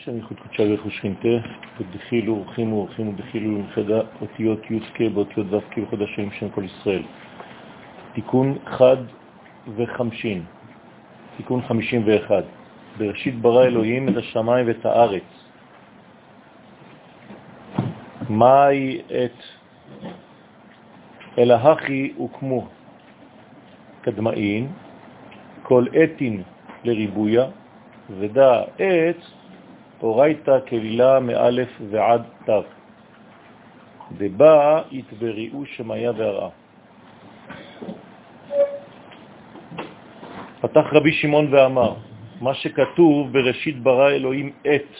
השם ייחוד קודשה ורכו שכינתה, ודחילו אורחים ואורחים ודחילו למחדה אותיות י' כ' באותיות ו' כ' בחוד השם שם כל ישראל. תיקון חד וחמשין, תיקון חמישים ואחד. בראשית ברא אלוהים את השמיים ואת הארץ. מהי את אלא הכי הוקמו קדמאין, כל אתין לריבויה, ודע עץ אורייתא כלילה מאלף ועד תו. דבא יתבריאו שמיה והרעה. פתח רבי שמעון ואמר, מה שכתוב בראשית ברא אלוהים את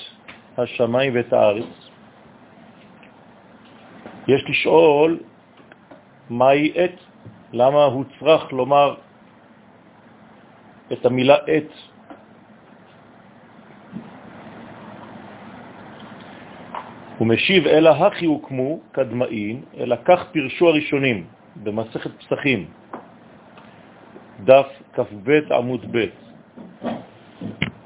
השמיים ואת הארץ, יש לשאול מהי את, למה הוא צריך לומר את המילה את הוא משיב, אלא הכי הוקמו קדמאים, אלא כך פירשו הראשונים במסכת פסחים, דף כ"ב עמוד ב',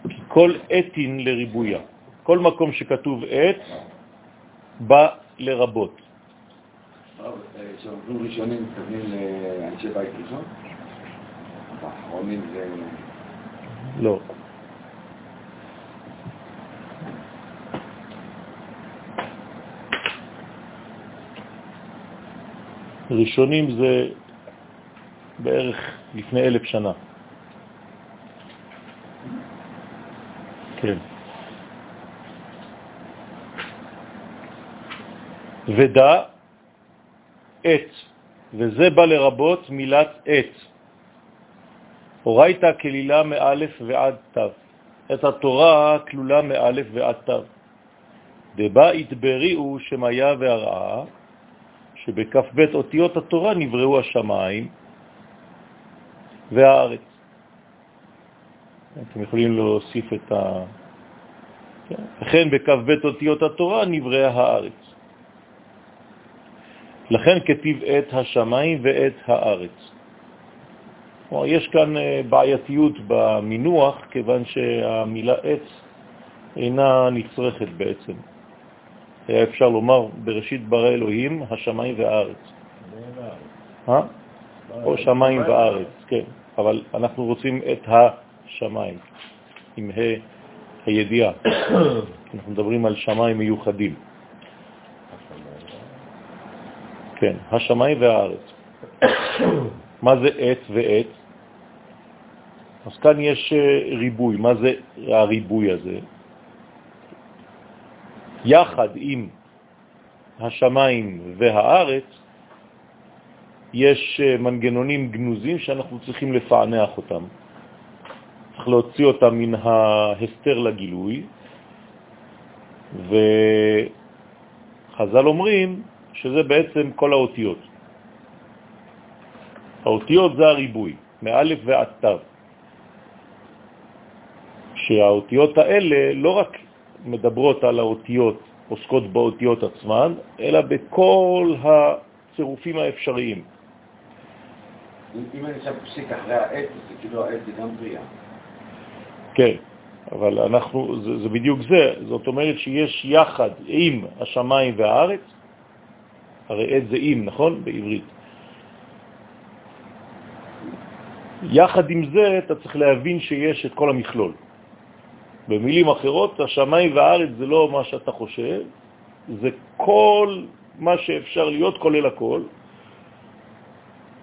כי כל אתין לריבויה, כל מקום שכתוב עת בא לרבות. כשאומרים ראשונים מתכוונים לאנשי בית ראשון? זה... לא. ראשונים זה בערך לפני אלף שנה. כן. ודע עת, וזה בא לרבות מילת עת. הורייתא כלילה מאלף ועד תו. את התורה כלולה מאלף ועד תו. דבא התבריאו שמיה והרעה, שבכ"ב אותיות התורה נבראו השמיים והארץ. אתם יכולים להוסיף את ה... כן. לכן בכ"ב אותיות התורה נבראה הארץ. לכן כתיב את השמיים ואת הארץ. כלומר, יש כאן אה, בעייתיות במינוח, כיוון שהמילה עץ אינה נצרכת בעצם. היה אפשר לומר בראשית ברא אלוהים השמיים והארץ. אה? או שמיים וארץ, כן. אבל אנחנו רוצים את השמיים, עם ה' הידיעה. אנחנו מדברים על שמיים מיוחדים. כן, השמיים והארץ. מה זה עת ועת? אז כאן יש אה, ריבוי. מה זה הריבוי הזה? יחד עם השמיים והארץ, יש אה, מנגנונים גנוזים שאנחנו צריכים לפענח אותם. צריך להוציא אותם מן ההסתר לגילוי, וחז"ל אומרים שזה בעצם כל האותיות. האותיות זה הריבוי, מאלף ועד תו. שהאותיות האלה לא רק מדברות על האותיות, עוסקות באותיות עצמן, אלא בכל הצירופים האפשריים. אם אני עכשיו פסיק אחרי זה כאילו העת זה גם בריאה. כן, אבל אנחנו, זה, זה בדיוק זה, זאת אומרת שיש יחד עם השמיים והארץ, הרי עת זה עם, נכון? בעברית. יחד עם זה אתה צריך להבין שיש את כל המכלול. במילים אחרות, השמיים והארץ זה לא מה שאתה חושב, זה כל מה שאפשר להיות, כולל הכל.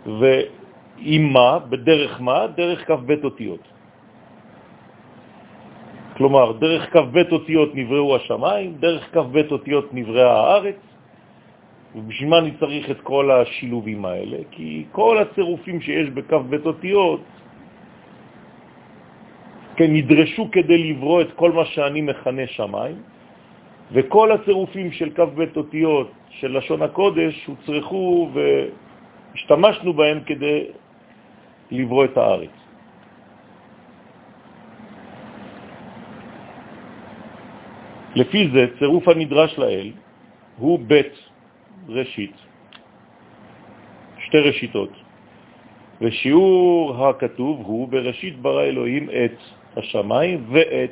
ועם מה? בדרך מה? דרך כ"ב אותיות. כלומר, דרך כ"ב אותיות נבראו השמיים, דרך כ"ב אותיות נבראה הארץ, ובשביל מה אני צריך את כל השילובים האלה? כי כל הצירופים שיש בכ"ב אותיות כן, נדרשו כדי לברוא את כל מה שאני מכנה שמיים, וכל הצירופים של כ"ב אותיות של לשון הקודש הוצרכו והשתמשנו בהם כדי לברוא את הארץ. לפי זה, צירוף הנדרש לאל הוא בית ראשית, שתי ראשיתות, ושיעור הכתוב הוא בראשית ברא אלוהים את השמיים ואת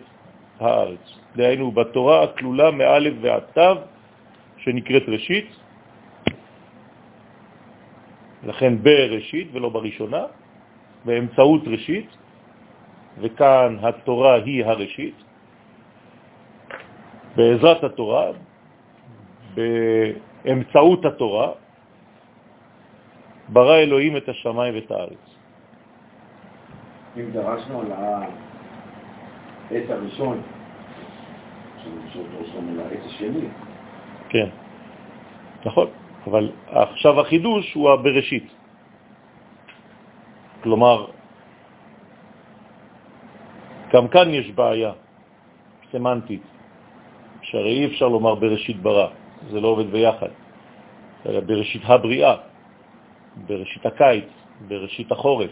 הארץ. דהיינו, בתורה הכלולה מאלף ועד תו, שנקראת ראשית, לכן בראשית ולא בראשונה, באמצעות ראשית, וכאן התורה היא הראשית, בעזרת התורה, באמצעות התורה, ברא אלוהים את השמיים ואת הארץ. אם דרשנו על העץ הראשון. כן, נכון, אבל עכשיו החידוש הוא הבראשית. כלומר, גם כאן יש בעיה סמנטית, שהרי אי אפשר לומר בראשית ברא, זה לא עובד ביחד, בראשית הבריאה, בראשית הקיץ, בראשית החורף.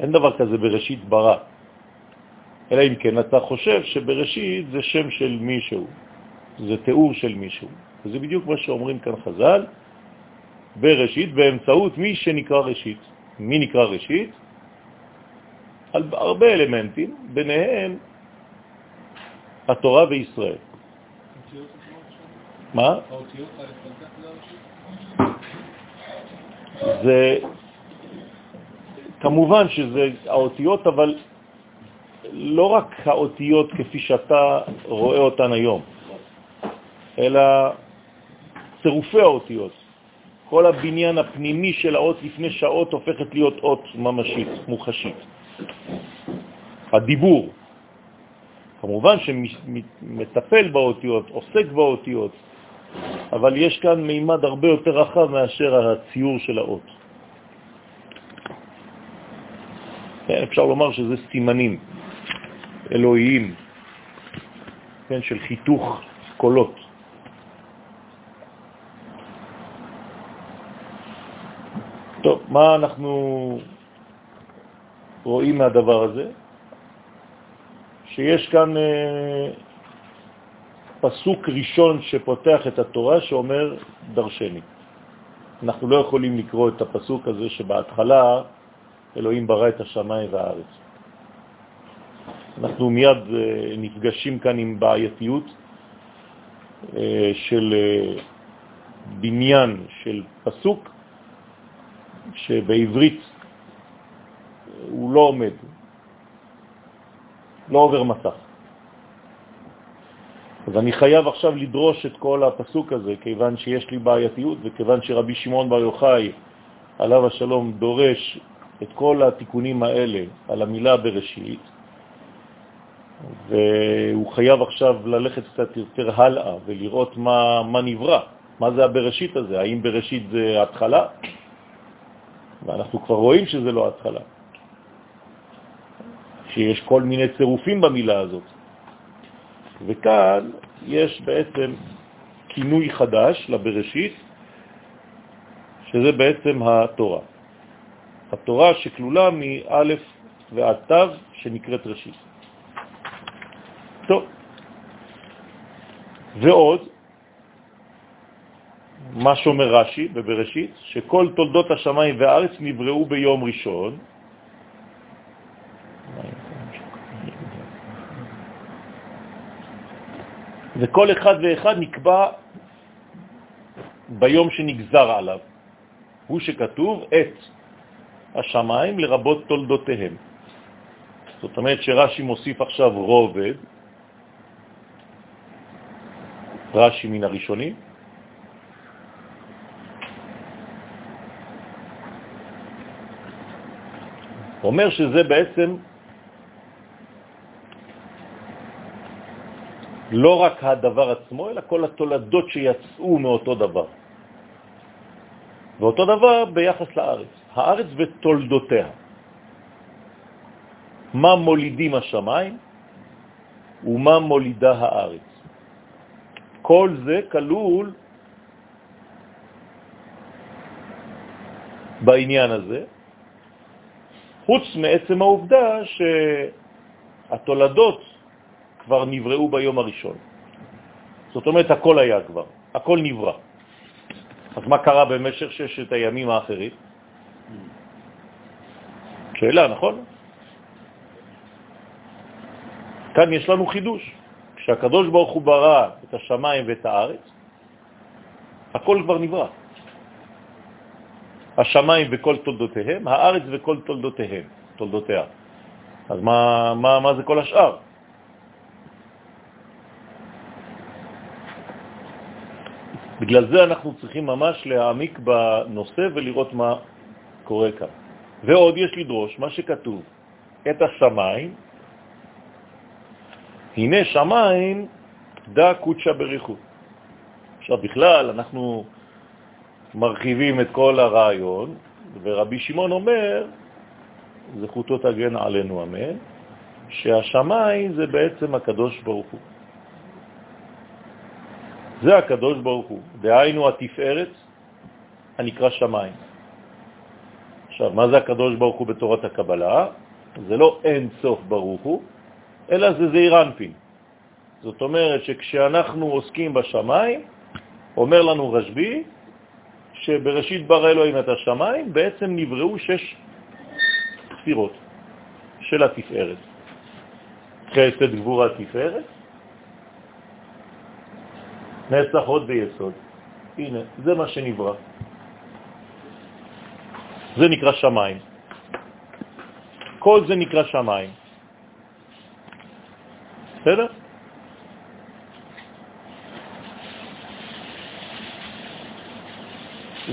אין דבר כזה בראשית ברא. אלא אם כן אתה חושב שבראשית זה שם של מישהו, זה תיאור של מישהו. וזה בדיוק מה שאומרים כאן חז"ל, בראשית, באמצעות מי שנקרא ראשית. מי נקרא ראשית? על הרבה אלמנטים, ביניהם התורה וישראל. מה? זה, כמובן שזה האותיות, אבל לא רק האותיות כפי שאתה רואה אותן היום, אלא צירופי האותיות. כל הבניין הפנימי של האות לפני שעות הופכת להיות אות ממשית, מוחשית. הדיבור, כמובן שמטפל באותיות, עוסק באותיות, אבל יש כאן מימד הרבה יותר רחב מאשר הציור של האות. כן, אפשר לומר שזה סימנים אלוהיים, כן, של חיתוך קולות. טוב, מה אנחנו רואים מהדבר הזה? שיש כאן אה, פסוק ראשון שפותח את התורה שאומר דרשני. אנחנו לא יכולים לקרוא את הפסוק הזה שבהתחלה אלוהים ברא את השמיים והארץ. אנחנו מיד אה, נפגשים כאן עם בעייתיות אה, של אה, בניין של פסוק שבעברית הוא לא עומד, לא עובר מסך. אז אני חייב עכשיו לדרוש את כל הפסוק הזה, כיוון שיש לי בעייתיות, וכיוון שרבי שמעון בר יוחאי, עליו השלום, דורש את כל התיקונים האלה על המילה בראשית, והוא חייב עכשיו ללכת קצת יותר הלאה ולראות מה, מה נברא, מה זה הבראשית הזה, האם בראשית זה התחלה? ואנחנו כבר רואים שזה לא התחלה, שיש כל מיני צירופים במילה הזאת. וכאן יש בעצם כינוי חדש לבראשית, שזה בעצם התורה. התורה שכלולה מא' ועד ת' שנקראת ראשית. ועוד, מה שאומר רש"י בבראשית, שכל תולדות השמיים והארץ נבראו ביום ראשון, וכל אחד ואחד נקבע ביום שנגזר עליו. הוא שכתוב את השמיים לרבות תולדותיהם. זאת אומרת שרש"י מוסיף עכשיו רובד, רש"י מן הראשונים, אומר שזה בעצם לא רק הדבר עצמו, אלא כל התולדות שיצאו מאותו דבר. ואותו דבר ביחס לארץ, הארץ ותולדותיה. מה מולידים השמיים ומה מולידה הארץ. כל זה כלול בעניין הזה, חוץ מעצם העובדה שהתולדות כבר נבראו ביום הראשון. זאת אומרת, הכל היה כבר, הכל נברא. אז מה קרה במשך ששת הימים האחרים? שאלה, נכון? כאן יש לנו חידוש. כשהקדוש ברוך הוא ברא את השמיים ואת הארץ, הכל כבר נברא. השמיים וכל תולדותיהם, הארץ וכל תולדותיהם, תולדותיה. אז מה, מה, מה זה כל השאר? בגלל זה אנחנו צריכים ממש להעמיק בנושא ולראות מה קורה כאן. ועוד יש לדרוש מה שכתוב, את השמיים, הנה שמיים דה קודשה בריחו. עכשיו בכלל אנחנו מרחיבים את כל הרעיון, ורבי שמעון אומר, זכותו תגן עלינו אמן, שהשמיים זה בעצם הקדוש ברוך הוא. זה הקדוש ברוך הוא, דהיינו התפארת הנקרא שמיים. עכשיו, מה זה הקדוש ברוך הוא בתורת הקבלה? זה לא אין סוף ברוך הוא, אלא זה זעיר אנפין. זאת אומרת שכשאנחנו עוסקים בשמיים, אומר לנו רשב"י, שבראשית ברא אלוהים את השמיים, בעצם נבראו שש ספירות של התפארת. חסד גבורה תפארת, נצח עוד ויסוד. הנה, זה מה שנברא. זה נקרא שמיים. כל זה נקרא שמיים. בסדר?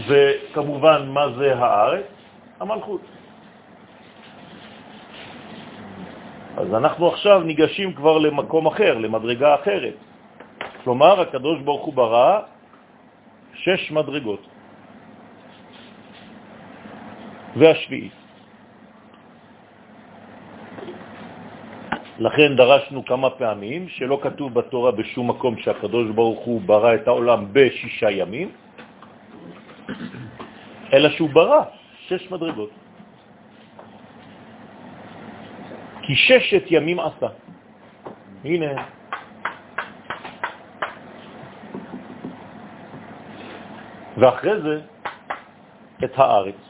וכמובן, מה זה הארץ? המלכות. אז אנחנו עכשיו ניגשים כבר למקום אחר, למדרגה אחרת. כלומר, הקדוש ברוך הוא ברא שש מדרגות. והשביעית. לכן דרשנו כמה פעמים שלא כתוב בתורה בשום מקום שהקדוש ברוך הוא ברא את העולם בשישה ימים, אלא שהוא ברא שש מדרגות. כי ששת ימים עשה. הנה. ואחרי זה את הארץ.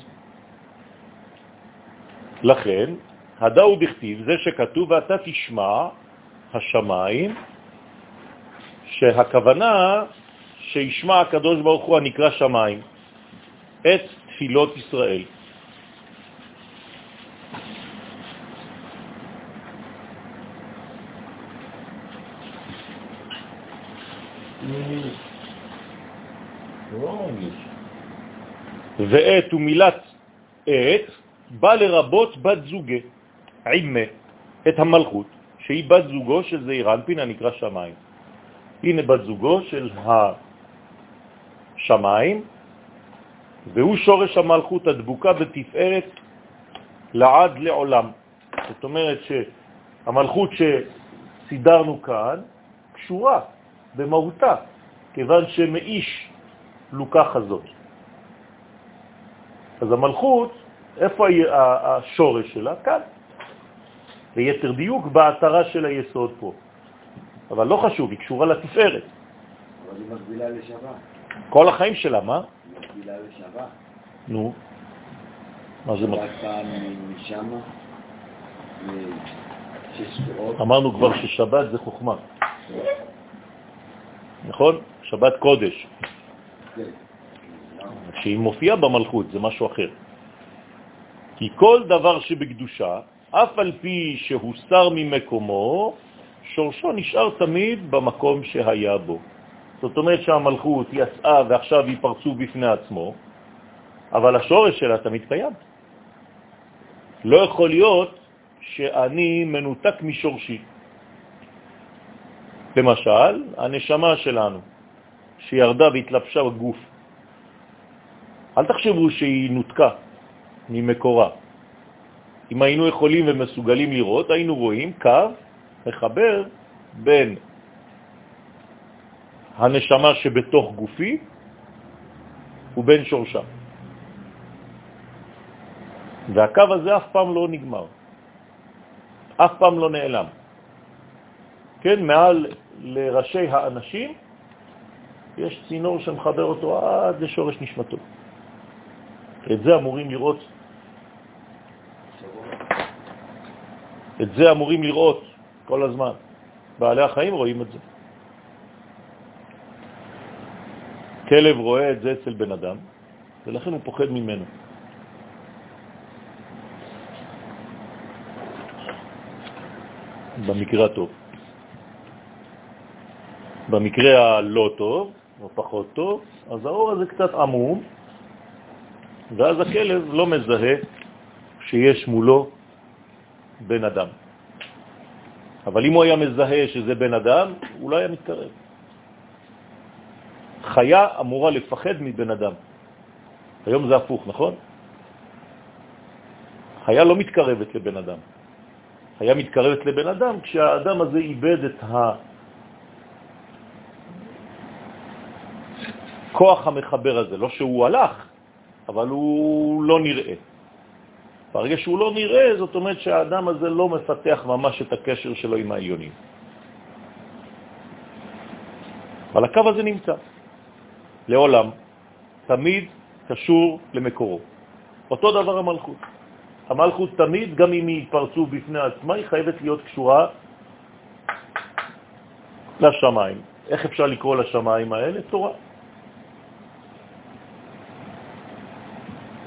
לכן, הדאו בכתיב, זה שכתוב, ואתה תשמע השמיים, שהכוונה שישמע הקדוש ברוך הוא הנקרא שמיים את תפילות ישראל. ועת ומילת עת בא לרבות בת זוגה, עימה, את המלכות, שהיא בת זוגו של זעיר אנפין הנקרא שמיים. הנה בת זוגו של השמיים, והוא שורש המלכות הדבוקה בתפארת לעד לעולם. זאת אומרת שהמלכות שסידרנו כאן קשורה במהותה, כיוון שמאיש לוקח הזאת. אז המלכות, איפה השורש שלה? כאן. ליתר דיוק בהתרה של היסוד פה. אבל לא חשוב, היא קשורה לתפארת. אבל היא מקבילה לשבת. כל החיים שלה, מה? היא מקבילה לשבת. נו. מה זה מקבילה? אמרנו כבר ששבת זה חוכמה. נכון? שבת קודש. כן. שהיא מופיעה במלכות, זה משהו אחר. כי כל דבר שבקדושה, אף על פי שהוסר ממקומו, שורשו נשאר תמיד במקום שהיה בו. זאת אומרת שהמלכות יצאה ועכשיו היא פרצו בפני עצמו, אבל השורש שלה תמיד קיים. לא יכול להיות שאני מנותק משורשי. למשל, הנשמה שלנו, שירדה והתלבשה בגוף, אל תחשבו שהיא נותקה ממקורה. אם היינו יכולים ומסוגלים לראות, היינו רואים קו מחבר בין הנשמה שבתוך גופי ובין שורשה. והקו הזה אף פעם לא נגמר, אף פעם לא נעלם. כן, מעל לראשי האנשים יש צינור שמחבר אותו עד לשורש נשמתו. את זה אמורים לראות. את זה אמורים לראות כל הזמן. בעלי החיים רואים את זה. כלב רואה את זה אצל בן אדם, ולכן הוא פוחד ממנו. במקרה הטוב. במקרה הלא טוב, או פחות טוב, אז האור הזה קצת עמום, ואז הכלב לא מזהה שיש מולו בן אדם. אבל אם הוא היה מזהה שזה בן אדם, הוא לא היה מתקרב. חיה אמורה לפחד מבן אדם. היום זה הפוך, נכון? חיה לא מתקרבת לבן אדם. חיה מתקרבת לבן אדם כשהאדם הזה איבד את הכוח המחבר הזה. לא שהוא הלך, אבל הוא לא נראה. ברגע שהוא לא נראה, זאת אומרת שהאדם הזה לא מפתח ממש את הקשר שלו עם העיונים. אבל הקו הזה נמצא. לעולם, תמיד קשור למקורו. אותו דבר המלכות. המלכות תמיד, גם אם היא התפרצו בפני עצמה, היא חייבת להיות קשורה לשמיים. איך אפשר לקרוא לשמיים האלה? תורה.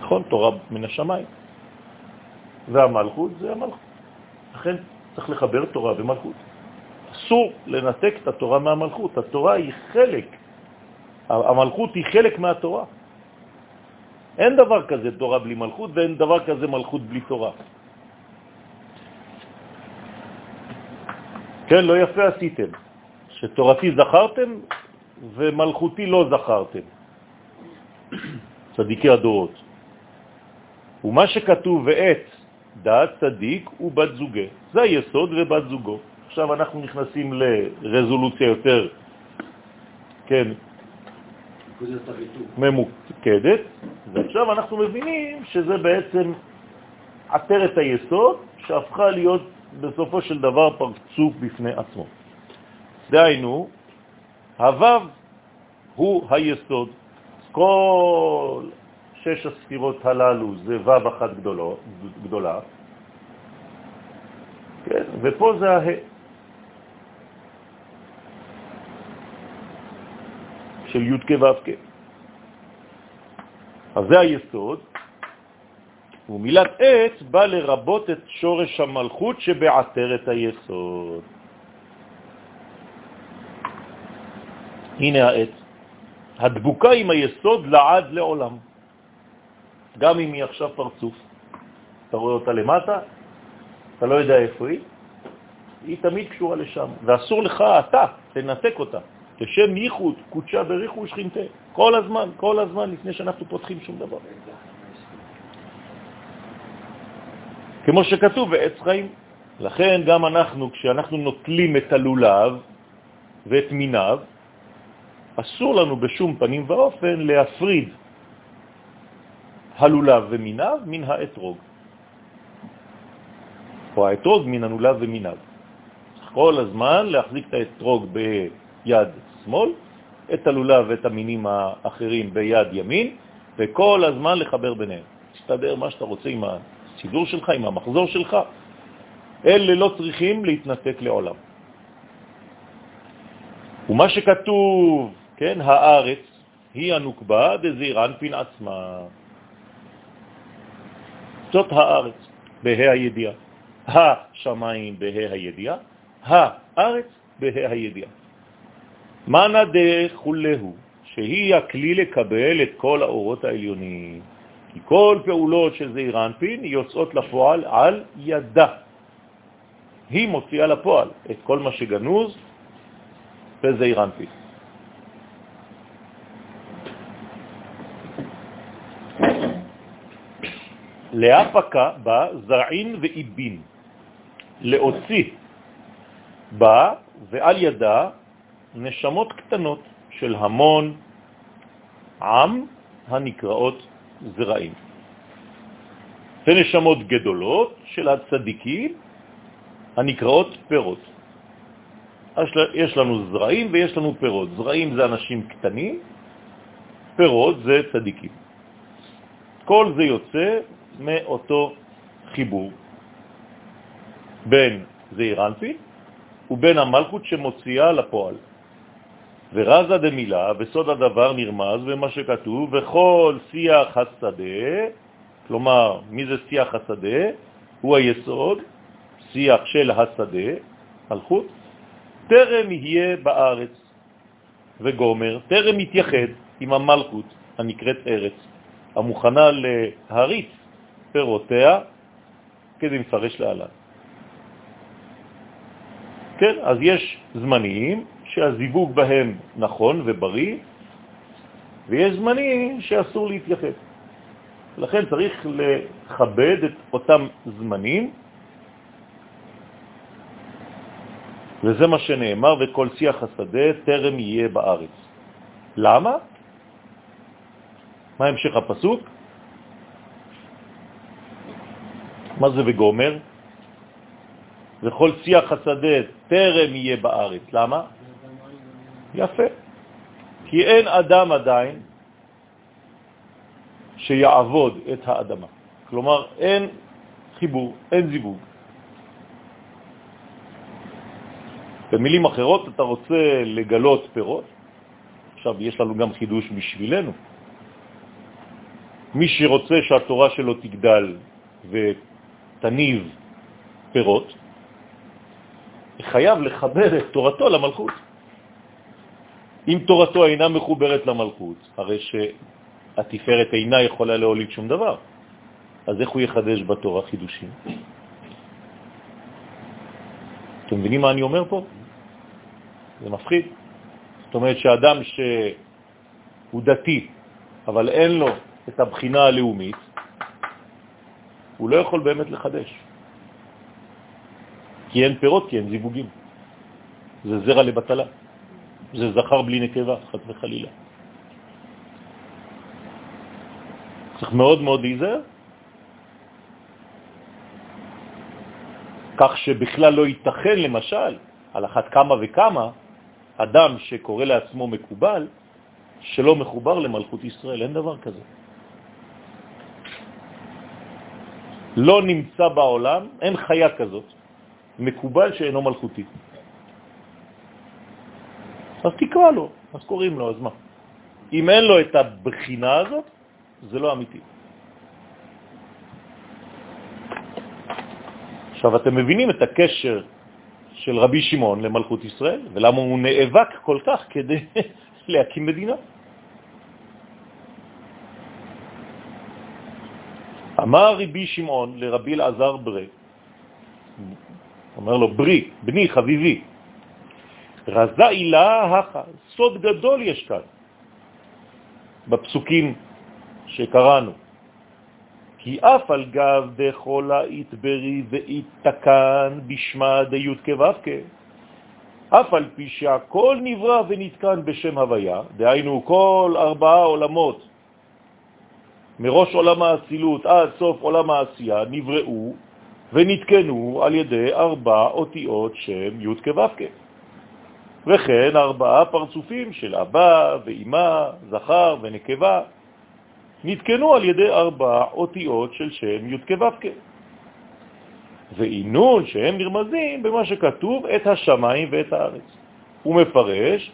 נכון, תורה מן השמיים. והמלכות זה המלכות. לכן צריך לחבר תורה ומלכות. אסור לנתק את התורה מהמלכות. התורה היא חלק המלכות היא חלק מהתורה. אין דבר כזה תורה בלי מלכות ואין דבר כזה מלכות בלי תורה. כן, לא יפה עשיתם, שתורתי זכרתם ומלכותי לא זכרתם. צדיקי הדורות. ומה שכתוב ועת דעת צדיק ובת זוגה, זה היסוד ובת זוגו. עכשיו אנחנו נכנסים לרזולוציה יותר, כן, ממוקדת, ועכשיו אנחנו מבינים שזה בעצם עטרת היסוד שהפכה להיות בסופו של דבר פרצוף בפני עצמו. דהיינו, הוו הוא היסוד. כל שש הספירות הללו זה וו אחת גדולו, גדולה, כן? ופה זה הה. של י' כ' ו'. אז זה היסוד, ומילת עץ בא לרבות את שורש המלכות שבעטרת היסוד. הנה העץ, הדבוקה עם היסוד לעד לעולם, גם אם היא עכשיו פרצוף. אתה רואה אותה למטה, אתה לא יודע איפה היא, היא תמיד קשורה לשם, ואסור לך, אתה, תנתק אותה. לשם ייחוד, קודשה בריחו ושכינתה. כל הזמן, כל הזמן, לפני שאנחנו פותחים שום דבר. כמו שכתוב בעץ חיים. לכן גם אנחנו, כשאנחנו נוטלים את הלולב ואת מיניו, אסור לנו בשום פנים ואופן להפריד הלולב ומיניו מן האתרוג. או האתרוג מן הלולב ומיניו. כל הזמן להחזיק את האתרוג ביד שמאל, את הלולב ואת המינים האחרים ביד ימין, וכל הזמן לחבר ביניהם. תסתדר מה שאתה רוצה עם הסידור שלך, עם המחזור שלך. אלה לא צריכים להתנתק לעולם. ומה שכתוב, כן, הארץ, היא הנוקבה דזעיר אנפין עצמה. זאת הארץ, בה"א הידיעה. השמיים בה"א הידיעה, הארץ בה"א הידיעה. מנה דחולהו, שהיא הכלי לקבל את כל האורות העליונים. כי כל פעולות של זעיר אנפין יוצאות לפועל על ידה. היא מוציאה לפועל את כל מה שגנוז בזעיר אנפין. להפקה בה זרעין ואיבין, להוציא בה ועל ידה נשמות קטנות של המון עם הנקראות זרעים. ונשמות גדולות של הצדיקים הנקראות פירות. יש לנו זרעים ויש לנו פירות. זרעים זה אנשים קטנים, פירות זה צדיקים. כל זה יוצא מאותו חיבור בין זעיר אנפין ובין המלכות שמוציאה לפועל. ורזה דמילה, וסוד הדבר נרמז במה שכתוב, וכל שיח השדה, כלומר, מי זה שיח השדה? הוא היסוד, שיח של השדה, מלכות, טרם יהיה בארץ וגומר, טרם יתייחד עם המלכות הנקראת ארץ, המוכנה להריץ פירותיה, כדי מפרש להלן. כן, אז יש זמנים שהזיווג בהם נכון ובריא, ויש זמנים שאסור להתייחד. לכן צריך לכבד את אותם זמנים, וזה מה שנאמר, וכל שיח השדה טרם יהיה בארץ. למה? מה המשך הפסוק? מה זה וגומר? וכל שיח השדה טרם יהיה בארץ. למה? יפה. כי אין אדם עדיין שיעבוד את האדמה. כלומר, אין חיבור, אין זיווג. במילים אחרות, אתה רוצה לגלות פירות, עכשיו יש לנו גם חידוש בשבילנו. מי שרוצה שהתורה שלו תגדל ותניב פירות, חייב לחבר את תורתו למלכות. אם תורתו אינה מחוברת למלכות, הרי שהתפארת אינה יכולה להוליד שום דבר, אז איך הוא יחדש בתורה חידושים? אתם מבינים מה אני אומר פה? זה מפחיד. זאת אומרת שאדם שהוא דתי, אבל אין לו את הבחינה הלאומית, הוא לא יכול באמת לחדש. כי אין פירות, כי אין זיווגים. זה זרע לבטלה. זה זכר בלי נקבה, חד וחלילה. צריך מאוד מאוד להיזהר, כך שבכלל לא ייתכן, למשל, על אחת כמה וכמה, אדם שקורא לעצמו מקובל, שלא מחובר למלכות ישראל, אין דבר כזה. לא נמצא בעולם, אין חיה כזאת, מקובל שאינו מלכותי. אז תקרא לו, אז קוראים לו, אז מה? אם אין לו את הבחינה הזאת, זה לא אמיתי. עכשיו, אתם מבינים את הקשר של רבי שמעון למלכות ישראל, ולמה הוא נאבק כל כך כדי להקים מדינה. אמר רבי שמעון לרבי אלעזר ברי, אומר לו, ברי, בני, חביבי, רזה אילה הכה, סוד גדול יש כאן, בפסוקים שקראנו. כי אף על גב דכל היתברי ואיתקן בשמה דיות כו"ק, אף על פי שהכל נברא ונתקן בשם הוויה, דהיינו כל ארבעה עולמות, מראש עולם האצילות עד סוף עולם העשייה, נבראו ונתקנו על ידי ארבע אותיות שם י' כו' וכן ארבעה פרצופים של אבא ואימא, זכר ונקבה, נתקנו על ידי ארבע אותיות של שם י' כו' ועינון שהם נרמזים במה שכתוב את השמיים ואת הארץ. הוא מפרש,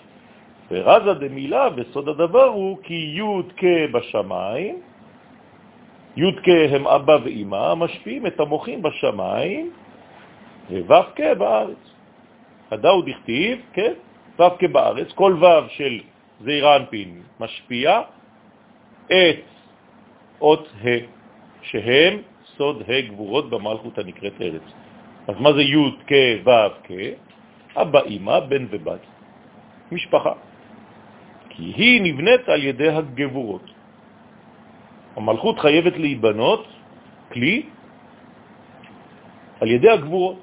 ורזה דמילה וסוד הדבר הוא כי י' בשמיים, י' כ' הם אבא ואמא, משפיעים את המוחים בשמיים, וו' כ' בארץ. הדאו דכתיב, כן, ו' כ' בארץ, כל ו' של זעיר אנפין משפיע את אות ה', שהם סוד ה' גבורות במלכות הנקראת ארץ. אז מה זה י' כ' ו' כ'? אבא, אמא, בן ובת, משפחה. כי היא נבנית על ידי הגבורות. המלכות חייבת להיבנות, כלי, על ידי הגבורות.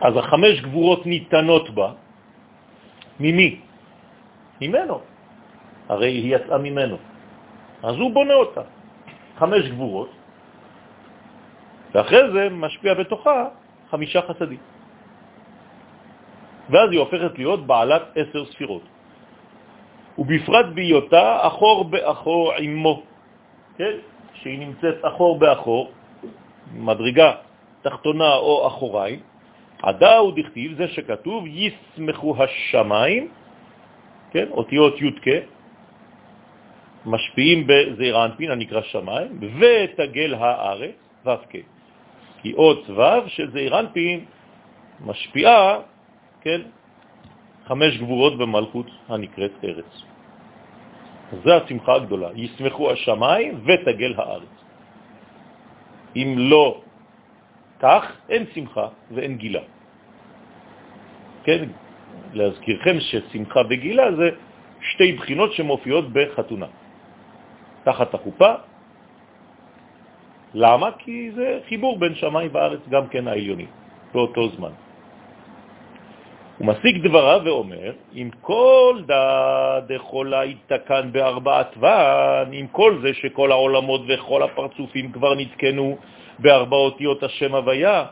אז החמש גבורות ניתנות בה, ממי? ממנו. הרי היא יצאה ממנו. אז הוא בונה אותה. חמש גבורות, ואחרי זה משפיע בתוכה חמישה חסדים. ואז היא הופכת להיות בעלת עשר ספירות. ובפרט בהיותה אחור באחור עמו, כן? שהיא נמצאת אחור באחור, מדרגה תחתונה או אחוריים, עדה הוא דכתיב, זה שכתוב, יסמכו השמיים, כן, אותיות י' משפיעים בזעיר אנפין, הנקרא שמיים, ותגל הארץ, ו' כי אות ו' של זעיר משפיעה, כן, חמש גבורות במלכות הנקראת ארץ. זה השמחה הגדולה, ישמחו השמיים ותגל הארץ. אם לא כך, אין שמחה ואין גילה. כן, להזכירכם ששמחה וגילה זה שתי בחינות שמופיעות בחתונה. תחת החופה. למה? כי זה חיבור בין שמיים וארץ, גם כן העליוני, באותו זמן. הוא משיג דבריו ואומר, אם כל דעת יכולה יתקן בארבעת ון, עם כל זה שכל העולמות וכל הפרצופים כבר נתקנו בארבע אותיות השם הוויה,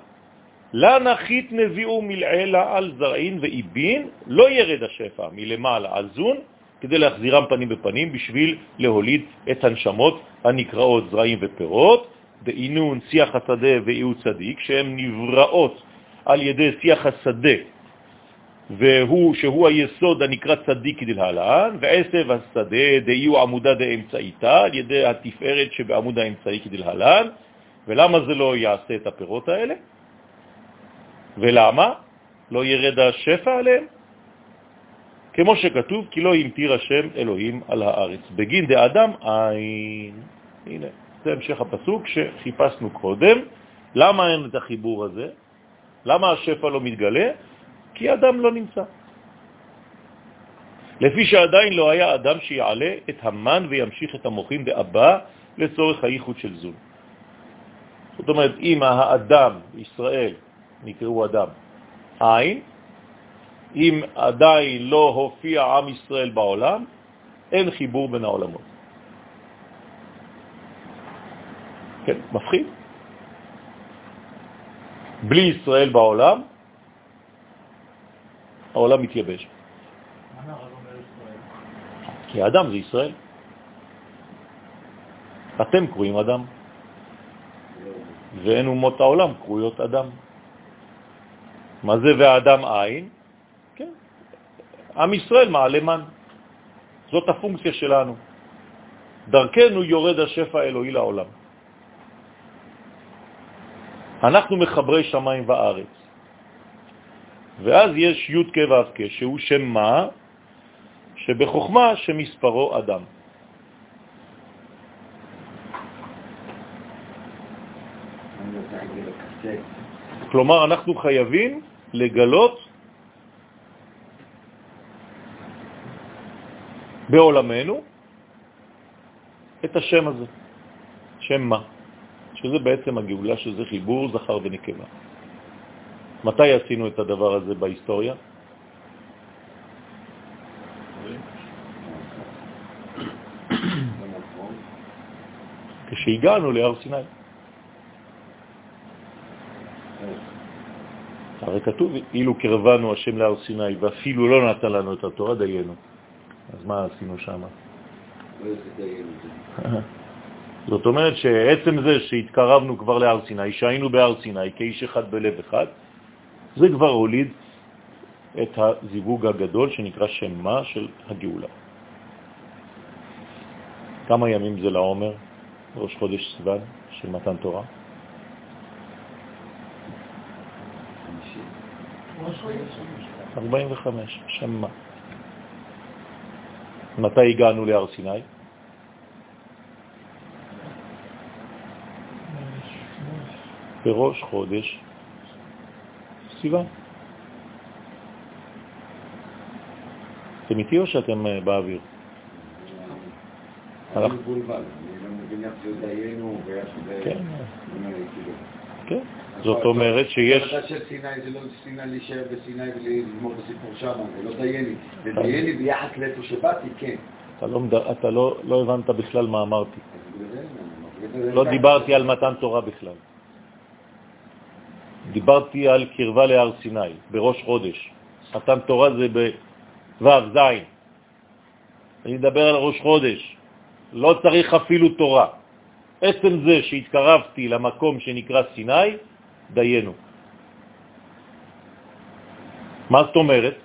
לה נחית נביאו מלעלה על זרעין ואיבין, לא ירד השפע מלמעלה על זון, כדי להחזירם פנים בפנים בשביל להוליד את הנשמות הנקראות זרעים ופירות, בעינון שיח השדה ואיהו צדיק, שהן נבראות על ידי שיח השדה, והוא, שהוא היסוד הנקרא צדיק כדלהלן, ועשב השדה דאיהו עמודה דאמצעיתה, על ידי התפארת שבעמוד האמצעי כדלהלן, ולמה זה לא יעשה את הפירות האלה? ולמה? לא ירד השפע עליהם? כמו שכתוב, כי לא ימתיר השם אלוהים על הארץ. בגין דאדם אין. הנה, זה המשך הפסוק שחיפשנו קודם. למה אין את החיבור הזה? למה השפע לא מתגלה? כי אדם לא נמצא. לפי שעדיין לא היה אדם שיעלה את המן וימשיך את המוחים באבא לצורך הייחוד של זון. זאת אומרת, אם האדם, ישראל, נקראו אדם, עין, אם עדיין לא הופיע עם ישראל בעולם, אין חיבור בין העולמות. כן, מפחיד. בלי ישראל בעולם, העולם מתייבש. כי האדם זה ישראל. אתם קרואים אדם, ואין אומות העולם קרויות אדם. מה זה והאדם עין? עם ישראל מעלה מן. זאת הפונקציה שלנו. דרכנו יורד השפע האלוהי לעולם. אנחנו מחברי שמיים וארץ. ואז יש י' כ' ו' כ', שהוא שם מה? שבחוכמה שמספרו אדם. כלומר, אנחנו חייבים לגלות בעולמנו את השם הזה. שם מה? שזה בעצם הגאולה, שזה חיבור זכר ונקבה. מתי עשינו את הדבר הזה בהיסטוריה? כשהגענו להר סיני. הרי כתוב, אילו קרבנו השם להר סיני ואפילו לא נתן לנו את התורה, דיינו. אז מה עשינו שם? זאת אומרת שעצם זה שהתקרבנו כבר להר סיני, שהיינו בהר סיני כאיש אחד בלב אחד, זה כבר הוליד את הזיווג הגדול שנקרא שם מה של הגאולה. כמה ימים זה לעומר, ראש חודש סבן של מתן תורה? ארבעים וחמש, שם מה. מתי הגענו להר סיני? בראש חודש סיוון. אתם איתי או שאתם אה, באוויר? אני מבולבל, אני לא מבין איך זה דיינו ואיך זה... כן. כן. זאת אומרת שיש... החלטה של סיני זה לא סיני להישאר בסיני ולגמור בסיפור שם, זה לא דייני. זה דייני ביחד לאיפה שבאתי, כן. אתה לא, לא, לא הבנת בכלל מה אמרתי. לא דיברתי על מתן תורה בכלל. דיברתי על קרבה להר סיני, בראש חודש. מתן תורה זה בו' ז'. אני מדבר על ראש חודש. לא צריך אפילו תורה. עצם זה שהתקרבתי למקום שנקרא סיני, דיינו. מה זאת אומרת?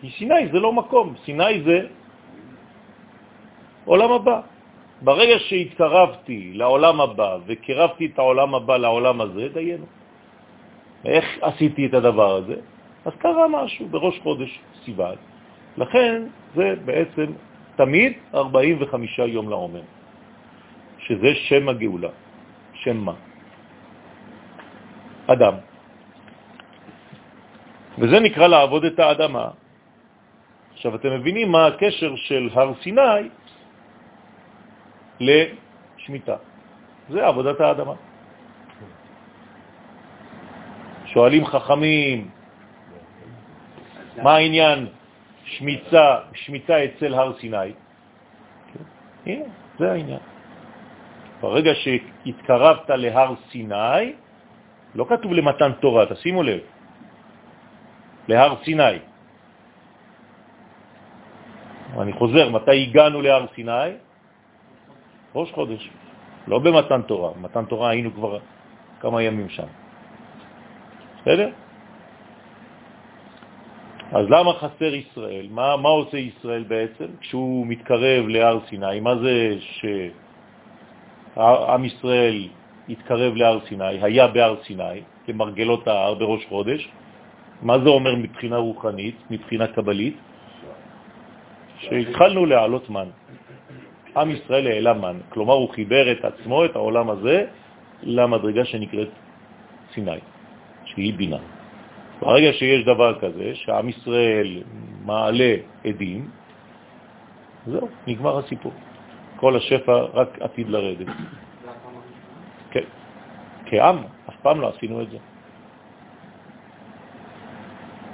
כי סיני זה לא מקום, סיני זה עולם הבא. ברגע שהתקרבתי לעולם הבא וקרבתי את העולם הבא לעולם הזה, דיינו. איך עשיתי את הדבר הזה? אז קרה משהו בראש חודש סיוון. לכן זה בעצם תמיד 45 יום לעומר, שזה שם הגאולה. שם מה? אדם. וזה נקרא לעבוד את האדמה. עכשיו, אתם מבינים מה הקשר של הר סיני לשמיטה. זה עבודת האדמה. שואלים חכמים, מה העניין שמיטה, שמיטה אצל הר סיני? הנה, זה העניין. ברגע שהתקרבת להר סיני, לא כתוב למתן תורה, תשימו לב, להר סיני. אני חוזר, מתי הגענו להר סיני? ראש חודש, לא במתן תורה. מתן תורה היינו כבר כמה ימים שם. בסדר? אז למה חסר ישראל? מה, מה עושה ישראל בעצם כשהוא מתקרב להר סיני? מה זה שעם ישראל התקרב להר סיני, היה בהר סיני, כמרגלות ההר בראש חודש? מה זה אומר מבחינה רוחנית, מבחינה קבלית? שהתחלנו להעלות מן. עם ישראל העלה מן, כלומר הוא חיבר את עצמו, את העולם הזה, למדרגה שנקראת סיני, שהיא בינה. ברגע שיש דבר כזה, שעם ישראל מעלה עדים, זהו, נגמר הסיפור. כל השפע רק עתיד לרדת. כן. כעם, אף פעם לא עשינו את זה.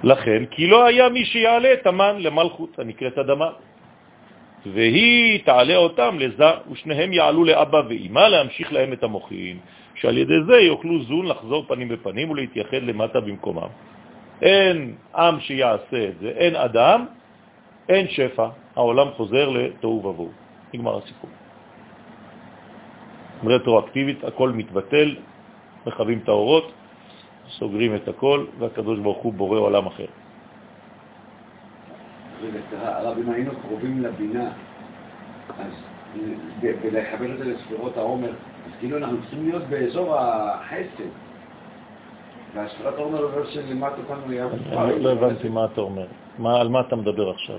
לכן, כי לא היה מי שיעלה את המן למלכות הנקראת אדמה, והיא תעלה אותם לזה, ושניהם יעלו לאבא ואימא להמשיך להם את המוחין, שעל ידי זה יוכלו זון לחזור פנים בפנים ולהתייחד למטה במקומם. אין עם שיעשה את זה, אין אדם, אין שפע, העולם חוזר לתוהו ובוהו. נגמר הסיפור. רטרואקטיבית, הכל מתבטל, מכבים את האורות, סוגרים את הכל, והקדוש ברוך הוא בורא עולם אחר. הרב, אם היינו קרובים לבינה, אז ולחבר את זה לספירות העומר, אז כאילו אנחנו צריכים להיות באזור החסד. והספירת העומר אומר שלימד אותנו. אני לא הבנתי מה אתה אומר. על מה אתה מדבר עכשיו?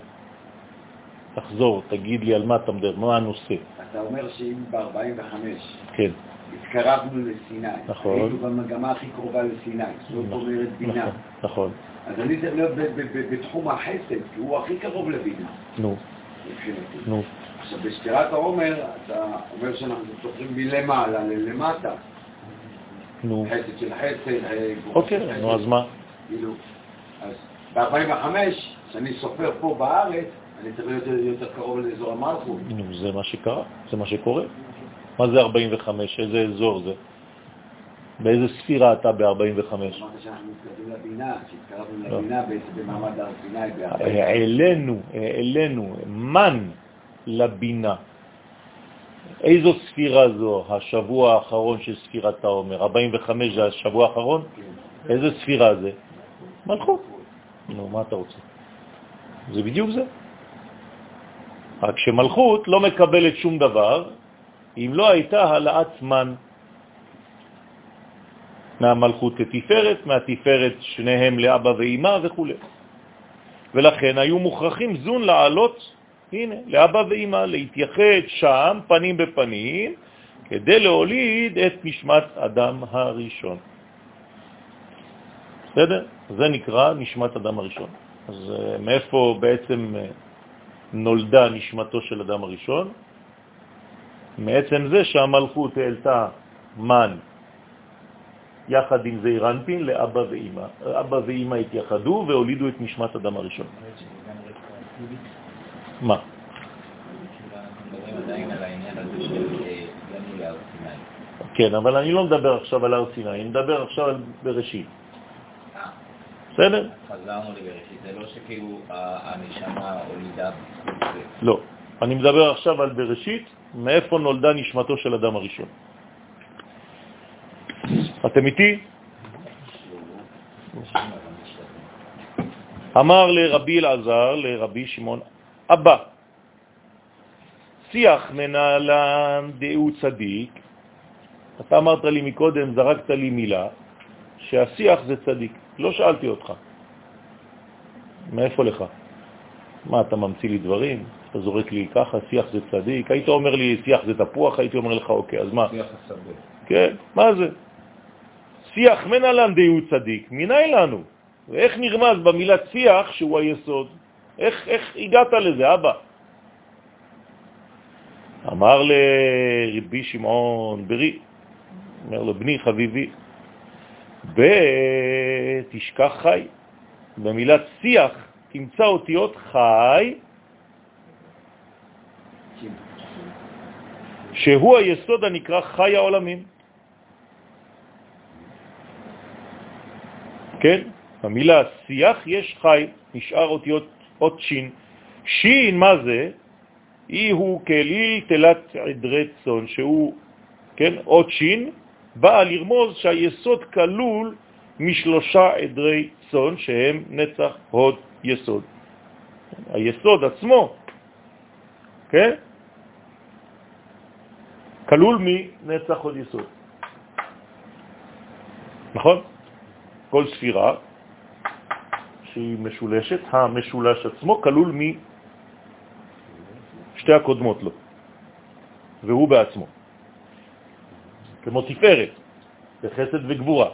תחזור, תגיד לי על מה אתה מדבר, מה הנושא. אתה אומר שאם ב-45 כן. התקרבנו לסיני, נכון. היינו במגמה הכי קרובה לסיני, זאת נכון, אומרת בינה. נכון. נכון. אז אני צריך להיות בתחום החסד, כי הוא הכי קרוב לבינה. נו. נו. עכשיו, בספירת העומר, אתה אומר שאנחנו צופרים מלמעלה ללמטה. נו. חסד של חסד. אה, אוקיי, נו, אז מה? כאילו, אז ב-45, כשאני סופר פה בארץ, אני צריך להיות יותר קרוב לאזור המלכות. נו, זה מה שקרה, זה מה שקורה. מה זה 45? איזה אזור זה? באיזה ספירה אתה ב-45? אמרת שאנחנו מתקרבים לבינה, שהתקרבנו לא. לבינה במעמד הר סיני. העלינו, העלינו, מן לבינה. איזו ספירה זו השבוע האחרון של ספירת העומר? 45 זה השבוע האחרון? כן. איזה ספירה זה? מלכות. נו, מה אתה רוצה? זה בדיוק זה. רק שמלכות לא מקבלת שום דבר אם לא הייתה העלאת מן מהמלכות לתפארת, מהתפארת שניהם לאבא ואימא וכו'. ולכן היו מוכרחים זון לעלות, הנה, לאבא ואימא, להתייחד שם פנים בפנים, כדי להוליד את נשמת אדם הראשון. בסדר? זה נקרא נשמת אדם הראשון. אז אה, מאיפה בעצם אה, נולדה נשמתו של אדם הראשון? מעצם זה שהמלכות העלתה מן יחד עם זעיר אנפין לאבא ואימא. אבא ואימא התייחדו והולידו את נשמת אדם הראשון. מה? כן, אבל אני לא מדבר עכשיו על הר סיני, אני מדבר עכשיו על בראשית. בסדר? חזרנו לבראשית, זה לא שכאילו הנשמה הולידה... לא. אני מדבר עכשיו על בראשית, מאיפה נולדה נשמתו של אדם הראשון. אתם איתי? אמר לרבי אלעזר, לרבי שמעון אבא, שיח מנהלן דאו צדיק, אתה אמרת לי מקודם, זרקת לי מילה, שהשיח זה צדיק. לא שאלתי אותך. מאיפה לך? מה, אתה ממציא לי דברים? אתה זורק לי ככה, שיח זה צדיק? היית אומר לי, שיח זה תפוח, הייתי אומר לך, אוקיי, אז מה? שיח השדה. כן, מה זה? שיח מנהלן דיהו צדיק, מיני לנו. ואיך נרמז במילה שיח שהוא היסוד? איך, איך הגעת לזה, אבא? אמר לרבי שמעון ברי, אומר לו, בני חביבי, בתשכח חי. במילת שיח תמצא אותיות חי, שהוא היסוד הנקרא חי העולמים. כן? במילה שיח יש חי, נשאר אותיות אות שין. שין, מה זה? אי הוא כליל תלת עדרי צון, שהוא, כן, אות שין, באה לרמוז שהיסוד כלול משלושה עדרי צון שהם נצח, הוד, יסוד. היסוד עצמו, כן? כלול מנצח הוד יסוד. נכון? כל ספירה שהיא משולשת, המשולש עצמו כלול משתי הקודמות לו, והוא בעצמו. כמו תפארת, בחסד וגבורה,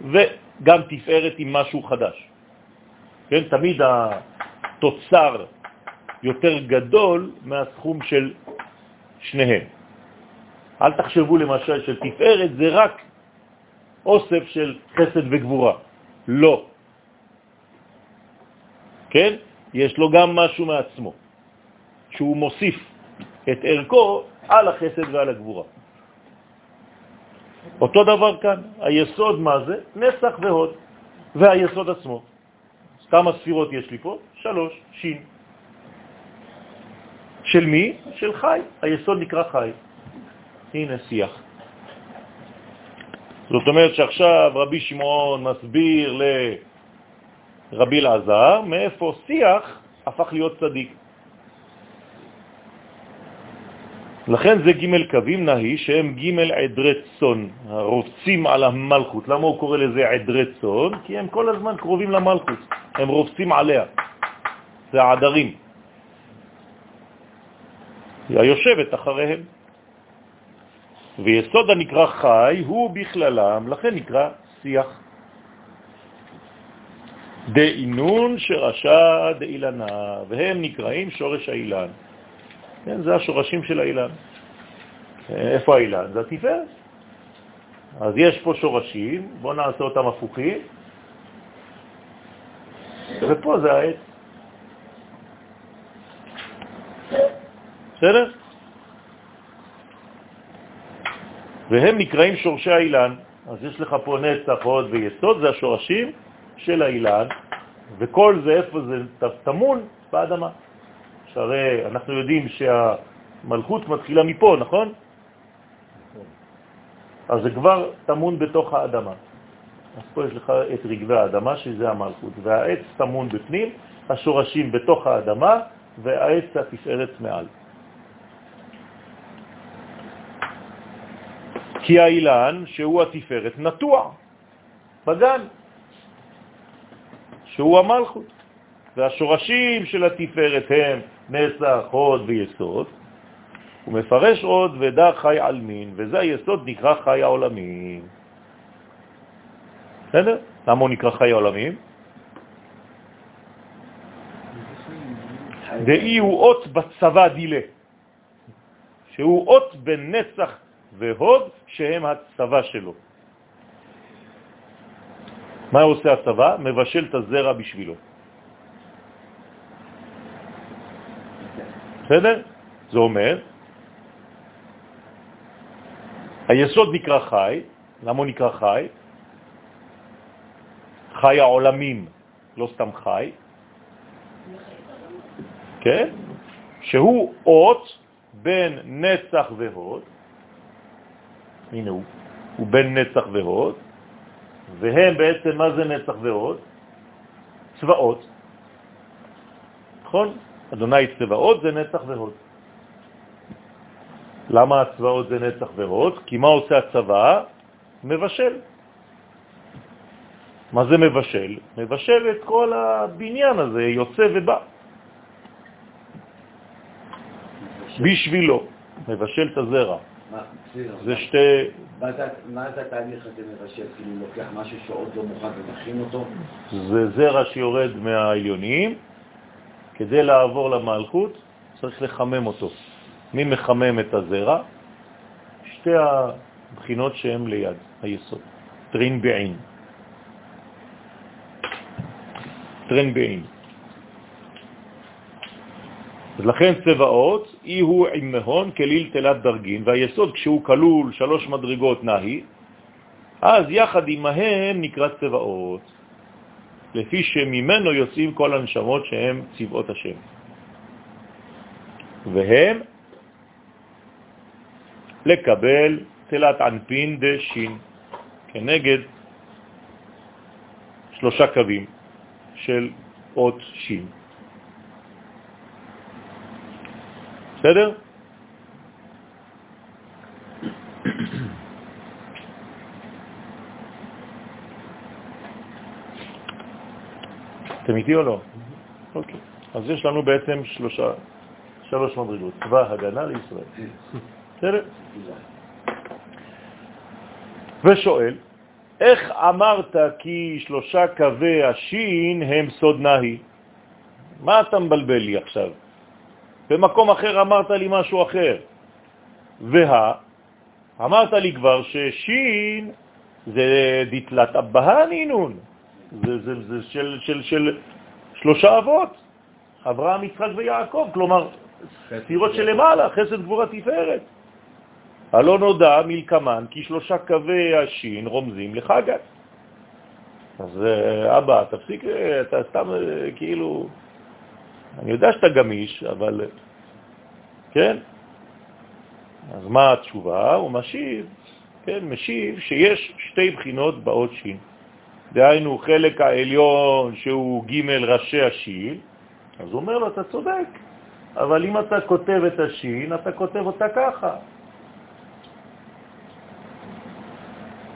וגם תפארת עם משהו חדש. כן, תמיד התוצר יותר גדול מהסכום של שניהם. אל תחשבו למשל של תפארת זה רק אוסף של חסד וגבורה. לא. כן? יש לו גם משהו מעצמו, שהוא מוסיף את ערכו על החסד ועל הגבורה. אותו דבר כאן, היסוד מה זה? נסח והוד, והיסוד עצמו. כמה ספירות יש לי פה? שלוש, שין. של מי? של חי. היסוד נקרא חי. הנה שיח. זאת אומרת שעכשיו רבי שמעון מסביר לרבי אלעזר מאיפה שיח הפך להיות צדיק. לכן זה ג' קווים נהי שהם ג' עדרי צון, הרובצים על המלכות. למה הוא קורא לזה עדרי צון? כי הם כל הזמן קרובים למלכות, הם רובצים עליה, זה העדרים. היא היושבת אחריהם. ויסוד הנקרא חי הוא בכללם, לכן נקרא שיח. דאינון שרשה דאילנה, והם נקראים שורש האילן. כן, זה השורשים של האילן. איפה האילן? זה התפארת. אז יש פה שורשים, בואו נעשה אותם הפוכים, ופה זה העץ. בסדר? והם נקראים שורשי האילן. אז יש לך פה נצח, הוד ויסוד, זה השורשים של האילן, וכל זה, איפה זה טמון? באדמה. שהרי אנחנו יודעים שהמלכות מתחילה מפה, נכון? אז זה כבר טמון בתוך האדמה. אז פה יש לך את רגבי האדמה, שזה המלכות, והעץ טמון בפנים, השורשים בתוך האדמה, והעץ התפארת מעל. כי האילן, שהוא התפארת, נטוע בגן, שהוא המלכות. והשורשים של התפארת הם נסח, הוד ויסוד. הוא מפרש עוד ודע חי על מין, וזה היסוד נקרא חי העולמים. בסדר? למה הוא נקרא חי העולמים? דאי הוא אות בצבא דילה, שהוא אות בנצח והוד שהם הצבא שלו. מה עושה הצבא? מבשל את הזרע בשבילו. בסדר? זה אומר, היסוד נקרא חי, למה הוא נקרא חי? חי העולמים, לא סתם חי, כן? שהוא אות בין נצח והוד, הנה הוא, הוא בין נצח והוד, והם בעצם, מה זה נצח והוד? צבאות. נכון? אדוני צבאות זה נצח והוד. למה הצבאות זה נצח והוד? כי מה עושה הצבא? מבשל. מה זה מבשל? מבשל את כל הבניין הזה, יוצא ובא. בשבילו, מבשל את הזרע. זה שתי... מה זה התהליך הזה מבשל? כאילו לוקח משהו שעוד לא מוכן ומכין אותו? זה זרע שיורד מהעליונים, כדי לעבור למלכות צריך לחמם אותו. מי מחמם את הזרע? שתי הבחינות שהן ליד היסוד, תרין ביעין. תרין ביעין. אז לכן צבאות, איהו עמהון כליל תלת דרגין, והיסוד כשהוא כלול שלוש מדרגות נה"י, אז יחד עמהם נקרא צבאות, לפי שממנו יוצאים כל הנשמות שהם צבאות השם. והם לקבל תלת ענפין דשין, כנגד שלושה קווים של אות שין. בסדר? אתם איתי או לא? אוקיי. אז יש לנו בעצם שלושה, שלוש מדרגות. צבא הגנה לישראל. בסדר? ושואל, איך אמרת כי שלושה קווי השין הם סוד נהי? מה אתה מבלבל לי עכשיו? במקום אחר אמרת לי משהו אחר. וה, אמרת לי כבר ששין זה דתלת אבהנינון, זה, זה, זה של, של, של שלושה אבות, אברהם, יצחק ויעקב, כלומר, ספירות שלמעלה, חסד גבורה תפארת. הלא נודע מלקמן כי שלושה קווי השין רומזים לחגת. אז אה, אבא, תפסיק, אה, אתה סתם אה, כאילו, אני יודע שאתה גמיש, אבל כן? אז מה התשובה? הוא משיב, כן, משיב שיש שתי בחינות באות שין. דהיינו, חלק העליון שהוא ג' ראשי השין, אז הוא אומר לו, אתה צודק, אבל אם אתה כותב את השין, אתה כותב אותה ככה.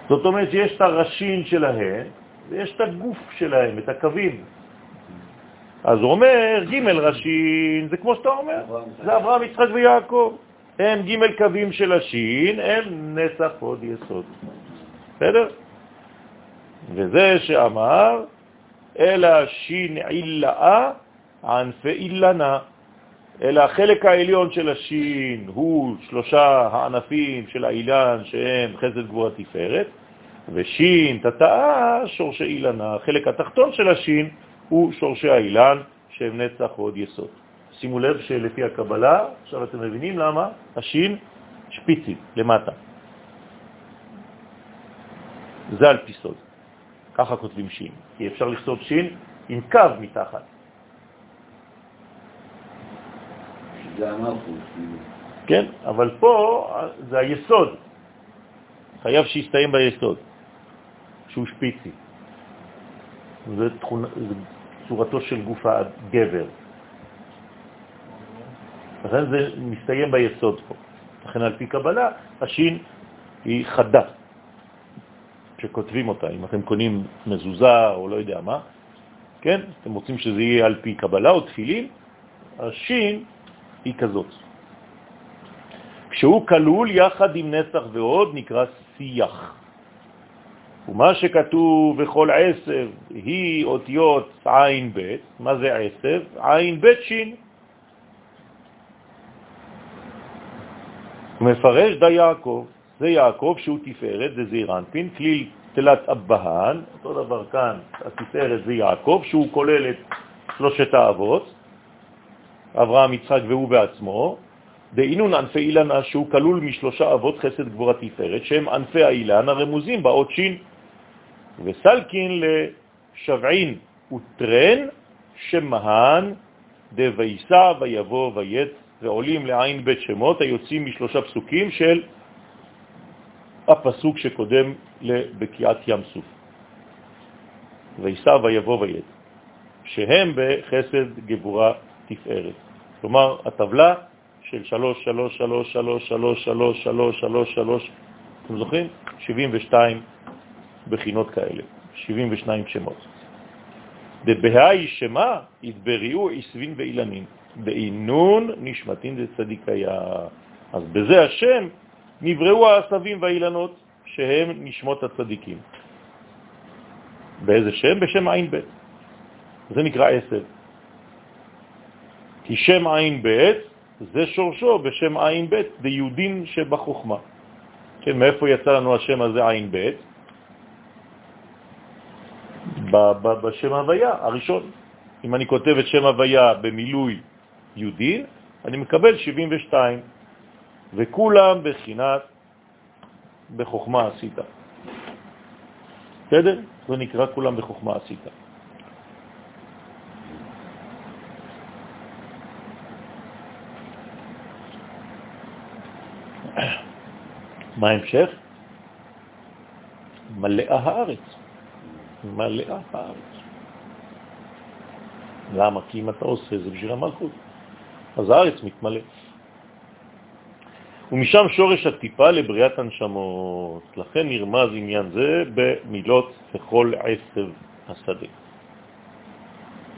זאת אומרת שיש את הראשין שלהם, ויש את הגוף שלהם, את הקווים. אז הוא אומר, ג' ראשין, זה כמו שאתה אומר, זה אברהם, יצחק ויעקב. הם ג' קווים של השין, הם נצח עוד יסוד. בסדר? וזה שאמר, אלא שין עילאה ענפי אילנה. אלא החלק העליון של השין הוא שלושה הענפים של האילן שהם חסד גבוה תפארת, ושין תתאה שורשי אילנה. החלק התחתון של השין הוא שורשי האילן שהם נצח ועוד יסוד. שימו לב שלפי הקבלה, עכשיו אתם מבינים למה השין שפיצי למטה. זה על פי סוד. ככה כותבים שין, כי אפשר לכתוב שין עם קו מתחת. כאילו. כן, אבל פה זה היסוד. חייב שיסתיים ביסוד, שהוא שפיצי. זה, תכונה, זה צורתו של גוף הגבר. לכן זה מסתיים ביסוד פה. לכן על פי קבלה, השין היא חדה, שכותבים אותה. אם אתם קונים מזוזה או לא יודע מה, כן? אתם רוצים שזה יהיה על פי קבלה או תפילין, השין היא כזאת. כשהוא כלול יחד עם נצח ועוד נקרא שיח. ומה שכתוב בכל עשב היא אותיות עין ב', מה זה עשב? עין ב' שין. מפרש דה יעקב, זה יעקב שהוא תפארת, זה זעיר אנפין, כליל תלת אבהן, אותו דבר כאן, התפארת זה יעקב, שהוא כולל את שלושת האבות, אברהם, יצחק והוא בעצמו, דהינון ענפי אילנה שהוא כלול משלושה אבות חסד גבורה תפארת, שהם ענפי האילן הרמוזים באות שין. וסלקין לשבעין וטרן שמהן דוויסע ויבוא ויית ועולים לעין בית שמות היוצאים משלושה פסוקים של הפסוק שקודם לבקיעת ים סוף. ויסע ויבוא ויית, שהם בחסד גבורה תפארת. כלומר, הטבלה של 3, 3, 3, 3, 3, 3, 3, 3, 3, אתם זוכרים? 72 בחינות כאלה, 72 שמות. דבהאי שמה יתבריאו עשבין ואילנים, באינון נשמתין דצדיקיה. אז בזה השם נבראו העשבים והאילנות שהם נשמות הצדיקים. באיזה שם? בשם עין ב'. זה נקרא עשב. כי שם עין ב' זה שורשו בשם עין ב' דיודין שבחוכמה. כן, מאיפה יצא לנו השם הזה עין ב'? בשם הוויה הראשון. אם אני כותב את שם הוויה במילוי יהודי, אני מקבל 72, וכולם בחינת בחוכמה עשית. בסדר? זה נקרא כולם בחוכמה עשית. מה ההמשך? מלאה הארץ. מלאה הארץ. למה? כי אם אתה עושה זה בשביל המלכות. אז הארץ מתמלא. ומשם שורש הטיפה לבריאת הנשמות. לכן נרמז עניין זה במילות וכל עשב השדה.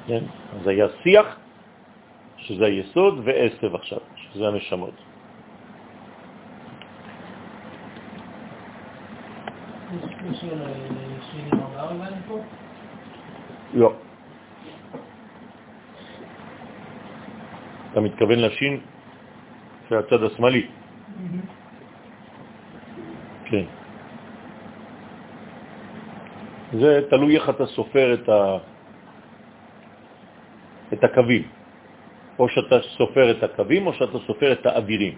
כן? אז היה שיח, שזה היסוד, ועשב עכשיו, שזה הנשמות. לא. אתה מתכוון לשין של הצד השמאלי. כן. זה תלוי איך אתה סופר את, ה... את הקווים. או שאתה סופר את הקווים או שאתה סופר את האווירים.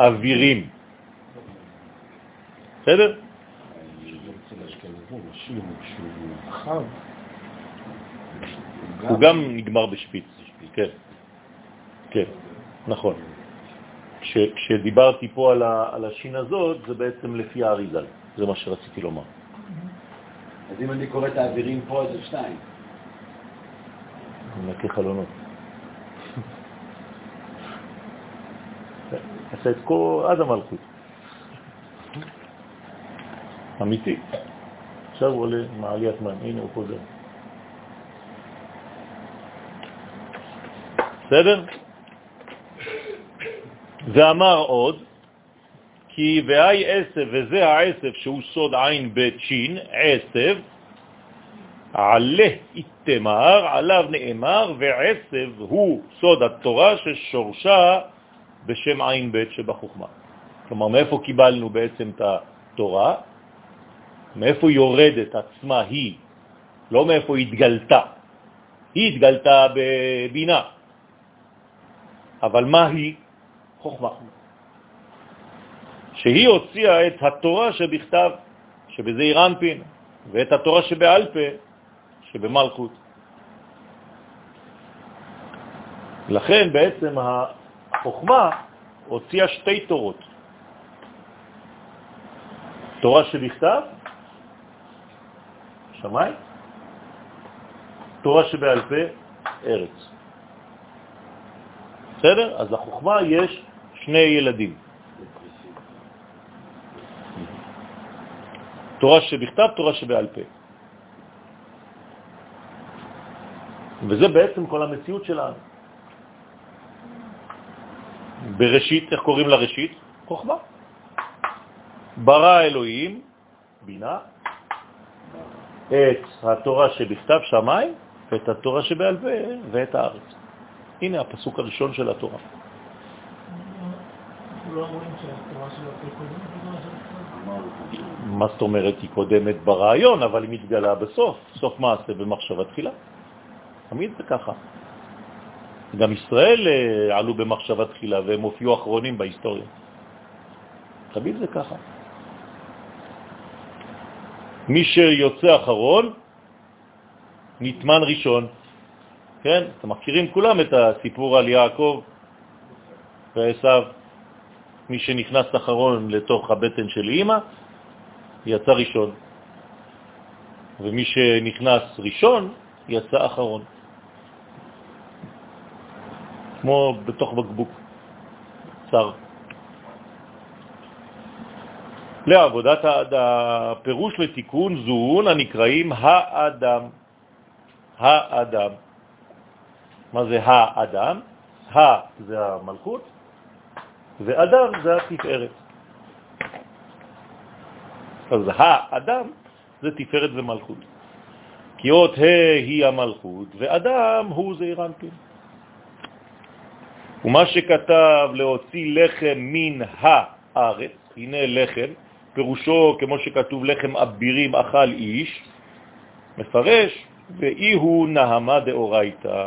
אווירים. בסדר? הוא גם נגמר בשפיץ, כן, כן, נכון. כשדיברתי פה על, ה, על השין הזאת, זה בעצם לפי האריזל, זה מה שרציתי לומר. אז אם אני קורא את האווירים פה, זה שתיים. אני נקה חלונות. עשה את כל עד המלכות. אמיתי. עכשיו הוא עולה מעליית מים, הנה הוא חוזר. בסדר? ואמר עוד, כי והי עשב, וזה העשב שהוא סוד עין בית שין, עשב, עלה איתמר, עליו נאמר, ועשב הוא סוד התורה ששורשה בשם עין בית שבחוכמה. כלומר, מאיפה קיבלנו בעצם את התורה? מאיפה יורדת עצמה היא, לא מאיפה התגלתה. היא התגלתה בבינה. אבל מה היא? חוכמה. שהיא הוציאה את התורה שבכתב, שבזה אירנפין, ואת התורה שבעל פה, שבמלכות. לכן בעצם החוכמה הוציאה שתי תורות. תורה שבכתב, שמיים, תורה שבעל פה, ארץ. בסדר? אז לחוכמה יש שני ילדים. תורה שבכתב, תורה שבעל פה. וזה בעצם כל המציאות שלנו. בראשית, איך קוראים לראשית? חוכמה. ברא אלוהים, בינה, את התורה שבכתב שמיים ואת התורה שבעל פה ואת הארץ. הנה הפסוק הראשון של התורה. מה זאת אומרת? היא קודמת ברעיון, אבל היא מתגלה בסוף, סוף מעשה במחשבה תחילה. תמיד זה ככה. גם ישראל אה, עלו במחשבה תחילה והם הופיעו אחרונים בהיסטוריה. תמיד זה ככה. מי שיוצא אחרון, נטמן ראשון. כן? אתם מכירים כולם את הסיפור על יעקב ועשיו. מי שנכנס אחרון לתוך הבטן של אימא, יצא ראשון. ומי שנכנס ראשון, יצא אחרון. כמו בתוך בקבוק צר. לעבודת האדם, פירוש לתיקון זון הנקראים האדם. האדם. מה זה האדם? ה זה המלכות, ואדם זה התפארת. אז האדם זה תפארת ומלכות. כי אות ה' היא המלכות, ואדם הוא זעיר אנפין. ומה שכתב להוציא לחם מן הארץ, הנה לחם, פירושו כמו שכתוב לחם אבירים אכל איש, מפרש, ואי הוא נהמה דאורייתא.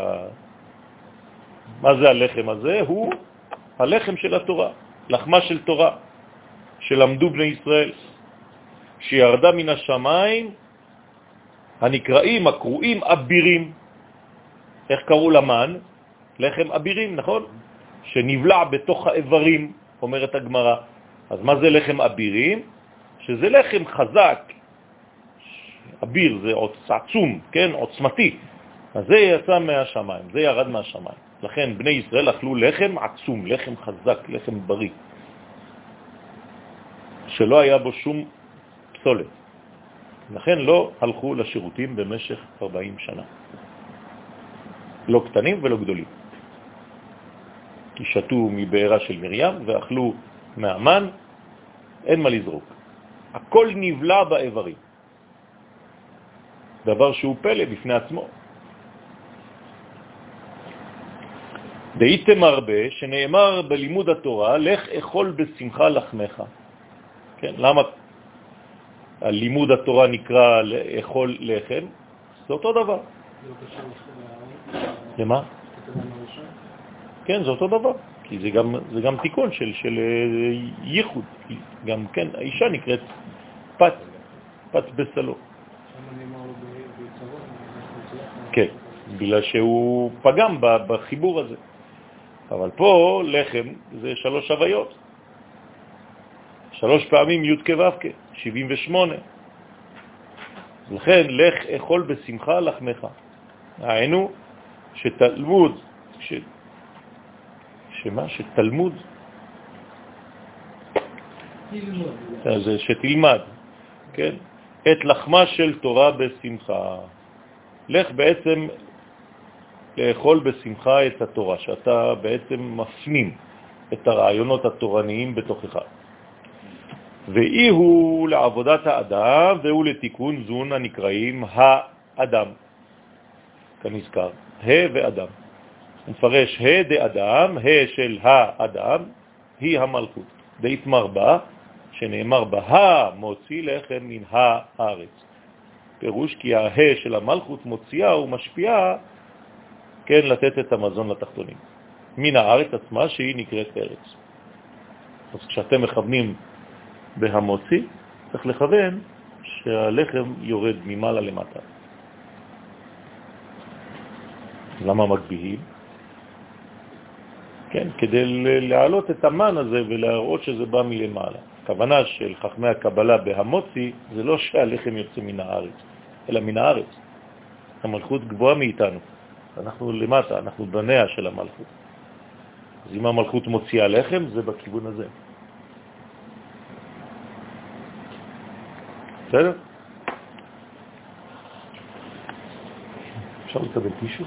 מה זה הלחם הזה? הוא הלחם של התורה, לחמה של תורה, שלמדו בני ישראל, שירדה מן השמיים הנקראים, הקרואים, אבירים. איך קראו למן? לחם אבירים, נכון? שנבלע בתוך האיברים, אומרת הגמרא. אז מה זה לחם אבירים? שזה לחם חזק, אביר זה עצום, כן, עוצמתי. אז זה יצא מהשמיים, זה ירד מהשמיים. לכן בני ישראל אכלו לחם עצום, לחם חזק, לחם בריא, שלא היה בו שום פסולת. לכן לא הלכו לשירותים במשך 40 שנה. לא קטנים ולא גדולים. כי שתו מבעירה של מרים ואכלו מהמן, אין מה לזרוק. הכל נבלע באיברים. דבר שהוא פלא בפני עצמו. דהיתם הרבה, שנאמר בלימוד התורה, לך אכול בשמחה לחמך. כן, למה הלימוד התורה נקרא לאכול לחם? זה אותו דבר. למה? כן, זה אותו דבר, כי זה גם, זה גם תיקון של, של אה, ייחוד. גם כן, האישה נקראת פת, פת בסלו. כן, בגלל שהוא פגם בחיבור הזה. אבל פה לחם זה שלוש הוויות. שלוש פעמים י' כו' כ', 78. לכן, לך אכול בשמחה לחמך. היינו שתלמוד. שמה? שתלמוד. אז שתלמד, כן? את לחמה של תורה בשמחה. לך בעצם לאכול בשמחה את התורה, שאתה בעצם מפנים את הרעיונות התורניים בתוכך. ואי הוא לעבודת האדם והוא לתיקון זון הנקראים האדם, כנזכר, ה' ואדם. נפרש ה' דאדם, ה' של האדם, היא המלכות. דהתמר בה, שנאמר בה, מוציא לחם מן הארץ. פירוש כי הה של המלכות מוציאה ומשפיעה, כן, לתת את המזון לתחתונים. מן הארץ עצמה שהיא נקראת ארץ. אז כשאתם מכוונים בהמוציא, צריך לכוון שהלחם יורד ממעלה למטה. למה מגביהים? כן, כדי להעלות את המן הזה ולהראות שזה בא מלמעלה. הכוונה של חכמי הקבלה בהמוציא זה לא שהלחם יוצא מן הארץ, אלא מן הארץ. המלכות גבוהה מאיתנו. אנחנו למטה, אנחנו בניה של המלכות. אז אם המלכות מוציאה לחם, זה בכיוון הזה. בסדר? אפשר לקבל טישו?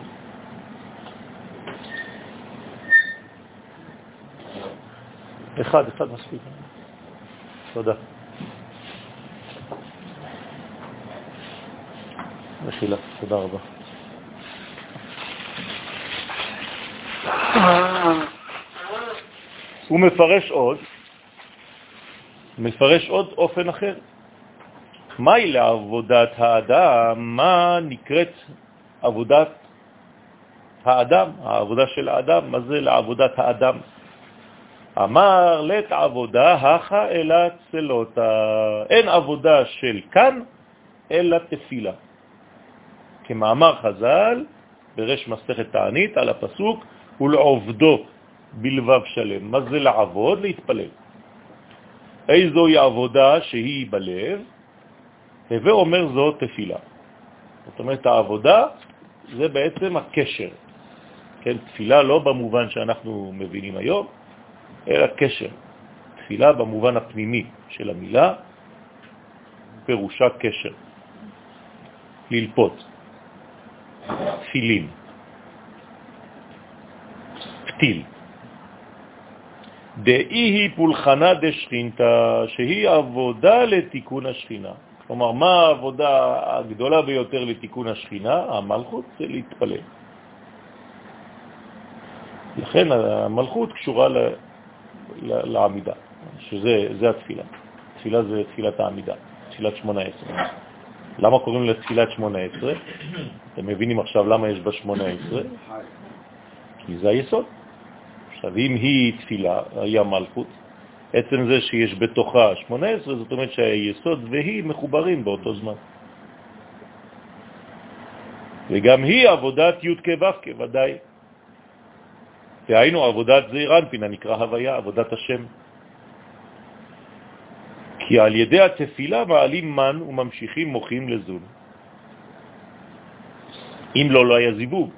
אחד, אחד מספיק. תודה. מחילה, תודה רבה. הוא מפרש עוד, מפרש עוד אופן אחר. מהי לעבודת האדם? מה נקראת עבודת האדם, העבודה של האדם? מה זה לעבודת האדם? אמר לת עבודה הכה אלא צלותה. אין עבודה של כאן אלא תפילה. כמאמר חז"ל, ברש מסכת תענית על הפסוק, ולעובדו בלבב שלם. מה זה לעבוד? להתפלל. איזוהי עבודה שהיא בלב? הווה אומר זו תפילה. זאת אומרת, העבודה זה בעצם הקשר. כן? תפילה לא במובן שאנחנו מבינים היום, אלא קשר. תפילה במובן הפנימי של המילה, פירושה קשר. ללפות. תפילין. פתיל. דאי היא פולחנה דשכינתה, שהיא עבודה לתיקון השכינה. כלומר, מה העבודה הגדולה ביותר לתיקון השכינה? המלכות זה להתפלל. לכן המלכות קשורה לעמידה, שזה התפילה. תפילה זה תפילת העמידה, תפילת 18. למה קוראים לה תפילת 18? אתם מבינים עכשיו למה יש בה 18? כי זה היסוד. עכשיו, אם היא תפילה, היא המלכות, עצם זה שיש בתוכה 18, זאת אומרת שהיסוד והיא מחוברים באותו זמן. וגם היא עבודת י' כו' ודאי. דהיינו עבודת זעיר אנפין, הנקרא הוויה, עבודת השם. כי על ידי התפילה מעלים מן וממשיכים מוחים לזון. אם לא, לא היה זיווג.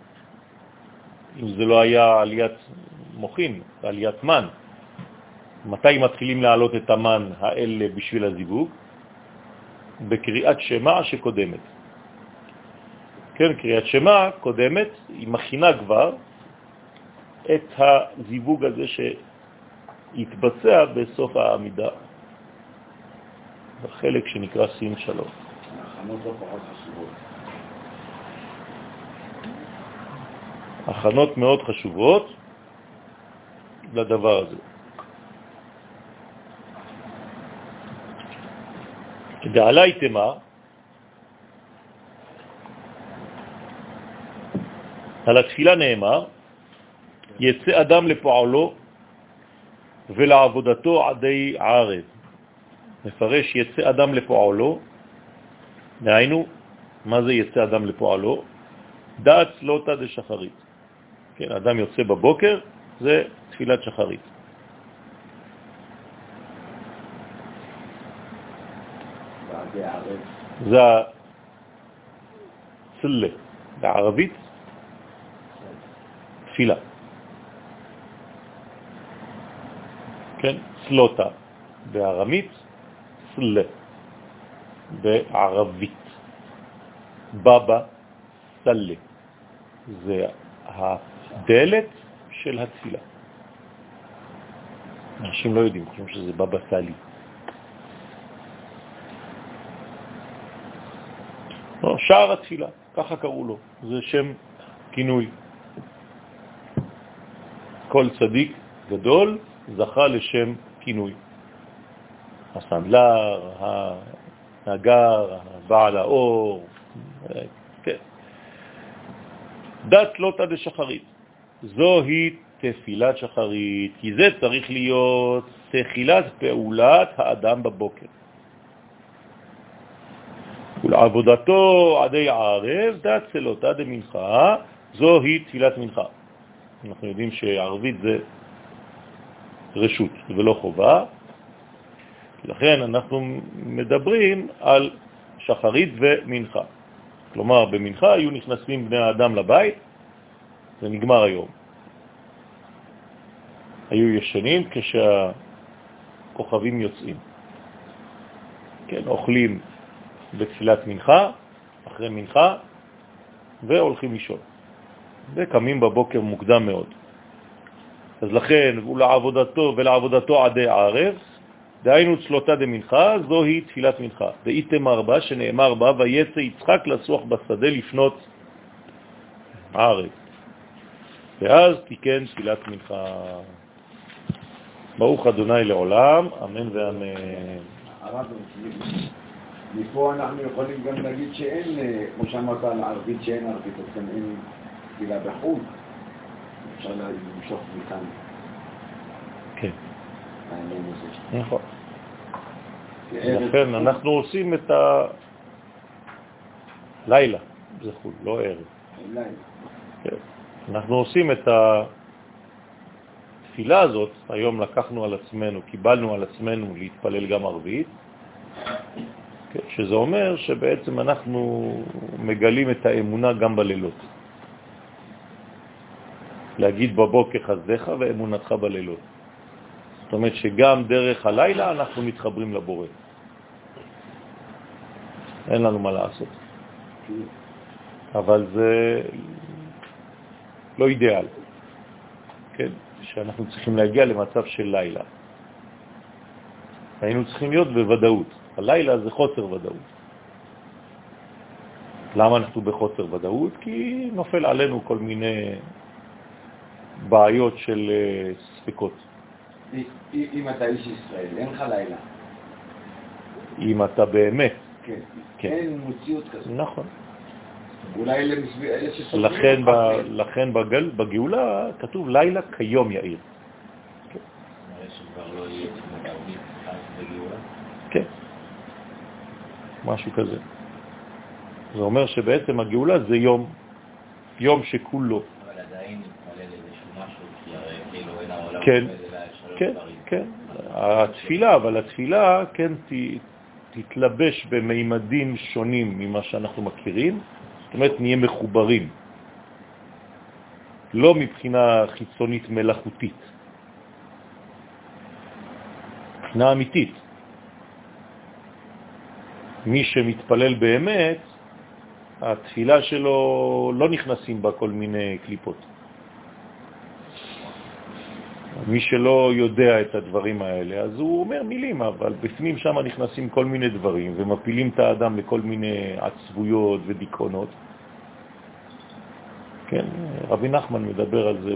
אם זה לא היה עליית מוחים, עליית מן. מתי מתחילים להעלות את המן האלה בשביל הזיווג? בקריאת שמה שקודמת. כן, קריאת שמה קודמת, היא מכינה כבר את הזיווג הזה שיתבצע בסוף העמידה, בחלק שנקרא סין שלום. הכנות לא. הכנות מאוד חשובות לדבר הזה. דעלי תמה, על התפילה נאמר, יצא אדם לפועלו ולעבודתו עדי ערב. מפרש יצא אדם לפועלו, דהיינו, מה זה יצא אדם לפועלו? דעת סלוטה דשחרית. כן, אדם יוצא בבוקר, זה תפילת שחרית. זה הצלה, בערבית תפילה. כן, סלוטה בארמית, סלה בערבית. בבא סלה, זה הדלת של התפילה. אנשים לא יודעים, חושבים שזה בבא סלי. לא, שער התפילה, ככה קראו לו, זה שם כינוי. כל צדיק גדול זכה לשם כינוי. הסנדלר, הנגר, בעל האור, כן. דת לא תד שחרית. זוהי תפילת שחרית, כי זה צריך להיות תחילת פעולת האדם בבוקר. ולעבודתו עדי ערב, דת צלותה דמנחה, זוהי תפילת מנחה. אנחנו יודעים שערבית זה רשות ולא חובה, לכן אנחנו מדברים על שחרית ומנחה. כלומר, במנחה היו נכנסים בני האדם לבית, זה נגמר היום. היו ישנים כשהכוכבים יוצאים. כן, אוכלים בתפילת מנחה, אחרי מנחה, והולכים לישון. וקמים בבוקר מוקדם מאוד. אז לכן, ולעבודתו ולעבודתו עדי ערב, דהיינו צלותה דמנחה, זוהי תפילת מנחה. דאיתם ארבע, שנאמר בה, ויצא יצחק לסוח בשדה לפנות ערב. ואז תיקן תפילת מנחה. ברוך אדוני לעולם, אמן ואמן. מפה אנחנו יכולים גם להגיד שאין, אה, כמו שאמרת על ערבית שאין ערבית, אז גם אין תפילה בחו"ל. אפשר למשוך מכאן. כן. נכון. לכן אנחנו עושים את הלילה, זה חו"ל, לא ערב. כן. אנחנו עושים את התפילה הזאת, היום לקחנו על עצמנו, קיבלנו על עצמנו להתפלל גם ערבית, כן, שזה אומר שבעצם אנחנו מגלים את האמונה גם בלילות. להגיד בבוקר חסדך ואמונתך בלילות. זאת אומרת שגם דרך הלילה אנחנו מתחברים לבורא. אין לנו מה לעשות. אבל זה לא אידיאל, כן? שאנחנו צריכים להגיע למצב של לילה. היינו צריכים להיות בוודאות. הלילה זה חוסר ודאות. למה אנחנו בחוסר ודאות? כי נופל עלינו כל מיני בעיות של אה, ספקות. אם אתה איש ישראל, אין לך לילה. אם אתה באמת. כן. כן. אין מציאות כזאת. נכון. אולי אלה לכן, ב, אותך, לכן בגל, בגאולה כתוב לילה כיום יאיר. שכבר לא. כן, משהו כזה. זה אומר שבעצם הגאולה זה יום, יום שכולו. אבל עדיין נתפלל איזשהו משהו, כי הרי כאילו אין העולם כן, כן. כן. התפילה, אבל התפילה כן תתלבש במימדים שונים ממה שאנחנו מכירים, זאת אומרת נהיה מחוברים, לא מבחינה חיצונית מלאכותית, מבחינה אמיתית. מי שמתפלל באמת, התפילה שלו לא נכנסים בה כל מיני קליפות. מי שלא יודע את הדברים האלה, אז הוא אומר מילים, אבל בפנים שם נכנסים כל מיני דברים ומפילים את האדם לכל מיני עצבויות ודיכאונות. כן, רבי נחמן מדבר על זה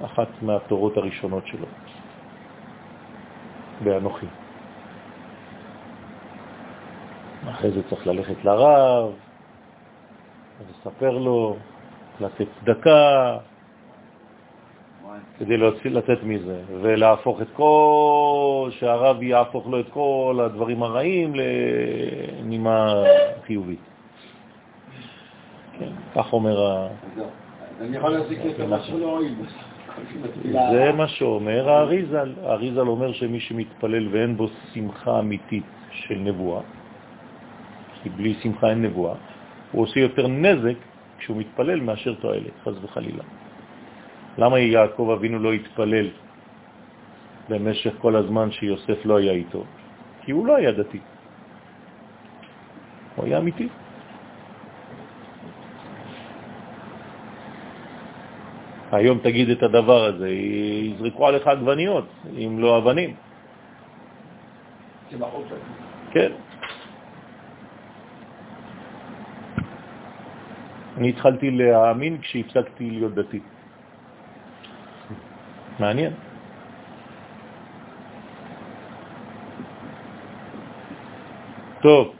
באחת מהתורות הראשונות שלו, באנוכי. אחרי זה צריך ללכת לרב, לספר לו, לתת צדקה, כדי להוציא, לצאת מזה, ולהפוך את כל, שהרב יהפוך לו את כל הדברים הרעים לנימה חיובית. כן, כך אומר ה... אני יכול להזיק מה שלא הועיל. זה מה שאומר האריזל. האריזל אומר שמי שמתפלל ואין בו שמחה אמיתית של נבואה, כי בלי שמחה אין נבואה, הוא עושה יותר נזק כשהוא מתפלל מאשר תועלת, חז וחלילה. למה יעקב אבינו לא התפלל במשך כל הזמן שיוסף לא היה איתו? כי הוא לא היה דתי. הוא היה אמיתי. היום תגיד את הדבר הזה, יזרקו עליך עגבניות, אם לא אבנים. כן. אני התחלתי להאמין כשהפסקתי להיות דתי. מעניין. טוב,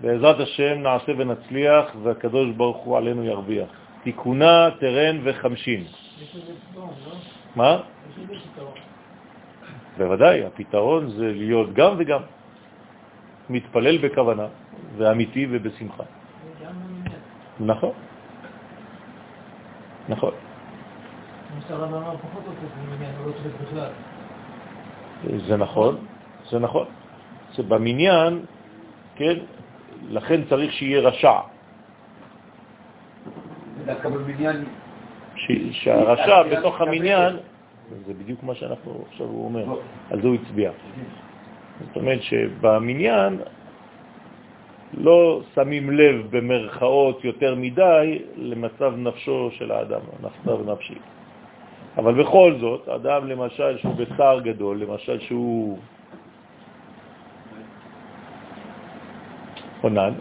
בעזרת השם נעשה ונצליח והקדוש ברוך הוא עלינו ירוויח. תיקונה, תרן וחמשין. מה? בוודאי, הפתרון זה להיות גם וגם. מתפלל בכוונה, ואמיתי ובשמחה. נכון. נכון. זה נכון, זה נכון. זה במניין, כן, לכן צריך שיהיה רשע. דווקא בבניין... ש- שהרשע בתוך המניין, זה בדיוק מה שאנחנו עכשיו הוא אומר, על זה הוא הצביע. זאת אומרת שבמניין לא שמים לב במרכאות יותר מדי למצב נפשו של האדם, מצב נפשי. אבל בכל זאת, אדם למשל שהוא בצער גדול, למשל שהוא עונן,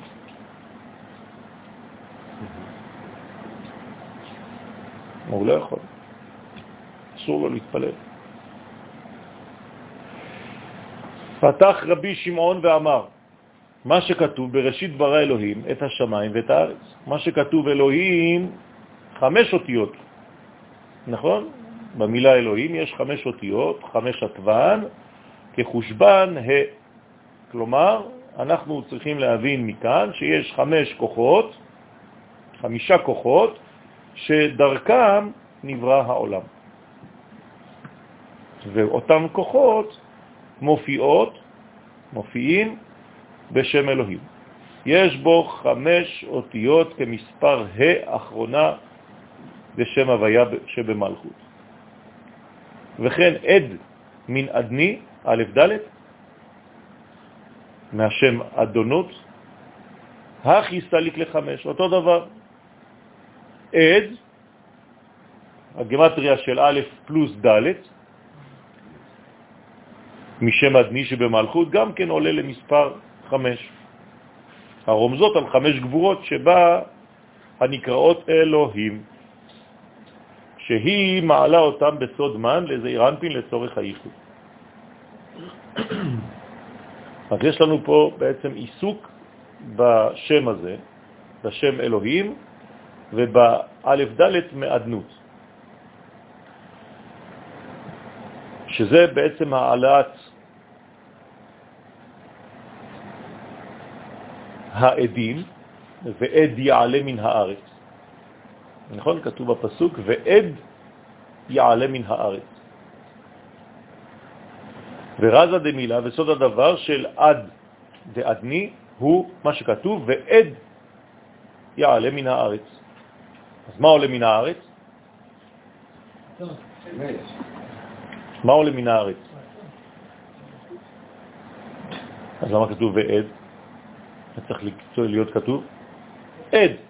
הוא לא יכול. אסור לו להתפלל. פתח רבי שמעון ואמר, מה שכתוב בראשית ברא אלוהים את השמיים ואת הארץ. מה שכתוב אלוהים, חמש אותיות, נכון? במילה אלוהים יש חמש אותיות, חמש עטוון, כחושבן ה'. כלומר, אנחנו צריכים להבין מכאן שיש חמש כוחות, חמישה כוחות, שדרכם נברא העולם. ואותם כוחות מופיעות, מופיעים בשם אלוהים. יש בו חמש אותיות כמספר ה' אחרונה זה שם הוויה שבמלכות. וכן עד מן אדני, א' ד', מהשם אדונות, הכי סליק לחמש, אותו דבר. עד, הגמטריה של א' פלוס ד', משם אדני שבמלכות, גם כן עולה למספר חמש. הרומזות על חמש גבורות שבה הנקראות אלוהים, שהיא מעלה אותם בסוד מן לזעיר אנפין לצורך הייחוד. אז יש לנו פה בעצם עיסוק בשם הזה, בשם אלוהים, ובאלף ד' מעדנות, שזה בעצם העלאת העדים, ועד יעלה מן הארץ. נכון? כתוב בפסוק, ועד יעלה מן הארץ. ורזה דמילה, וסוד הדבר של עד דעדני, הוא מה שכתוב, ועד יעלה מן הארץ. אז מה עולה מן הארץ? מה עולה מן הארץ? אז למה כתוב ועד? זה צריך להיות כתוב עד.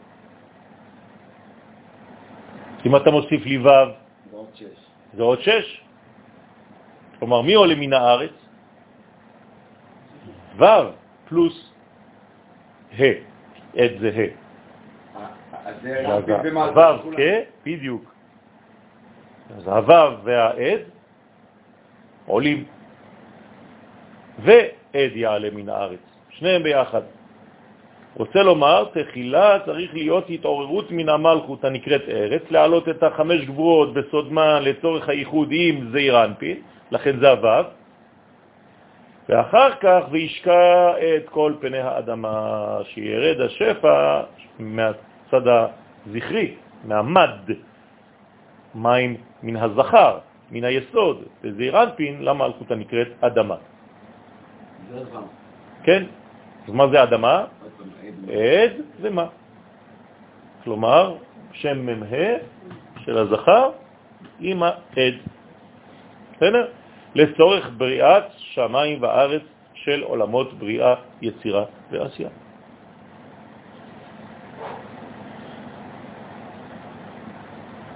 אם אתה מוסיף לי ו', זה עוד שש. כלומר, מי עולה מן הארץ? ו' פלוס ה', עד זה ה'. ו', כן, בדיוק. אז הו' והעד עולים, ועד יעלה מן הארץ, שניהם ביחד. רוצה לומר, תחילה צריך להיות התעוררות מן המלכות הנקראת ארץ, להעלות את החמש גבורות בסודמן לצורך הייחוד עם זעיר אנפין, לכן זה הוו, ואחר כך וישקע את כל פני האדמה, שירד השפע מהצד הזכרי, מהמד, מים מן הזכר, מן היסוד, וזעיר אנפין למלכות הנקראת אדמה. כן, אז מה זה אדמה? עד ומה. כלומר, שם מ"ה של הזכר עם העד. בסדר? לצורך בריאת שמיים וארץ של עולמות בריאה, יצירה ועשייה.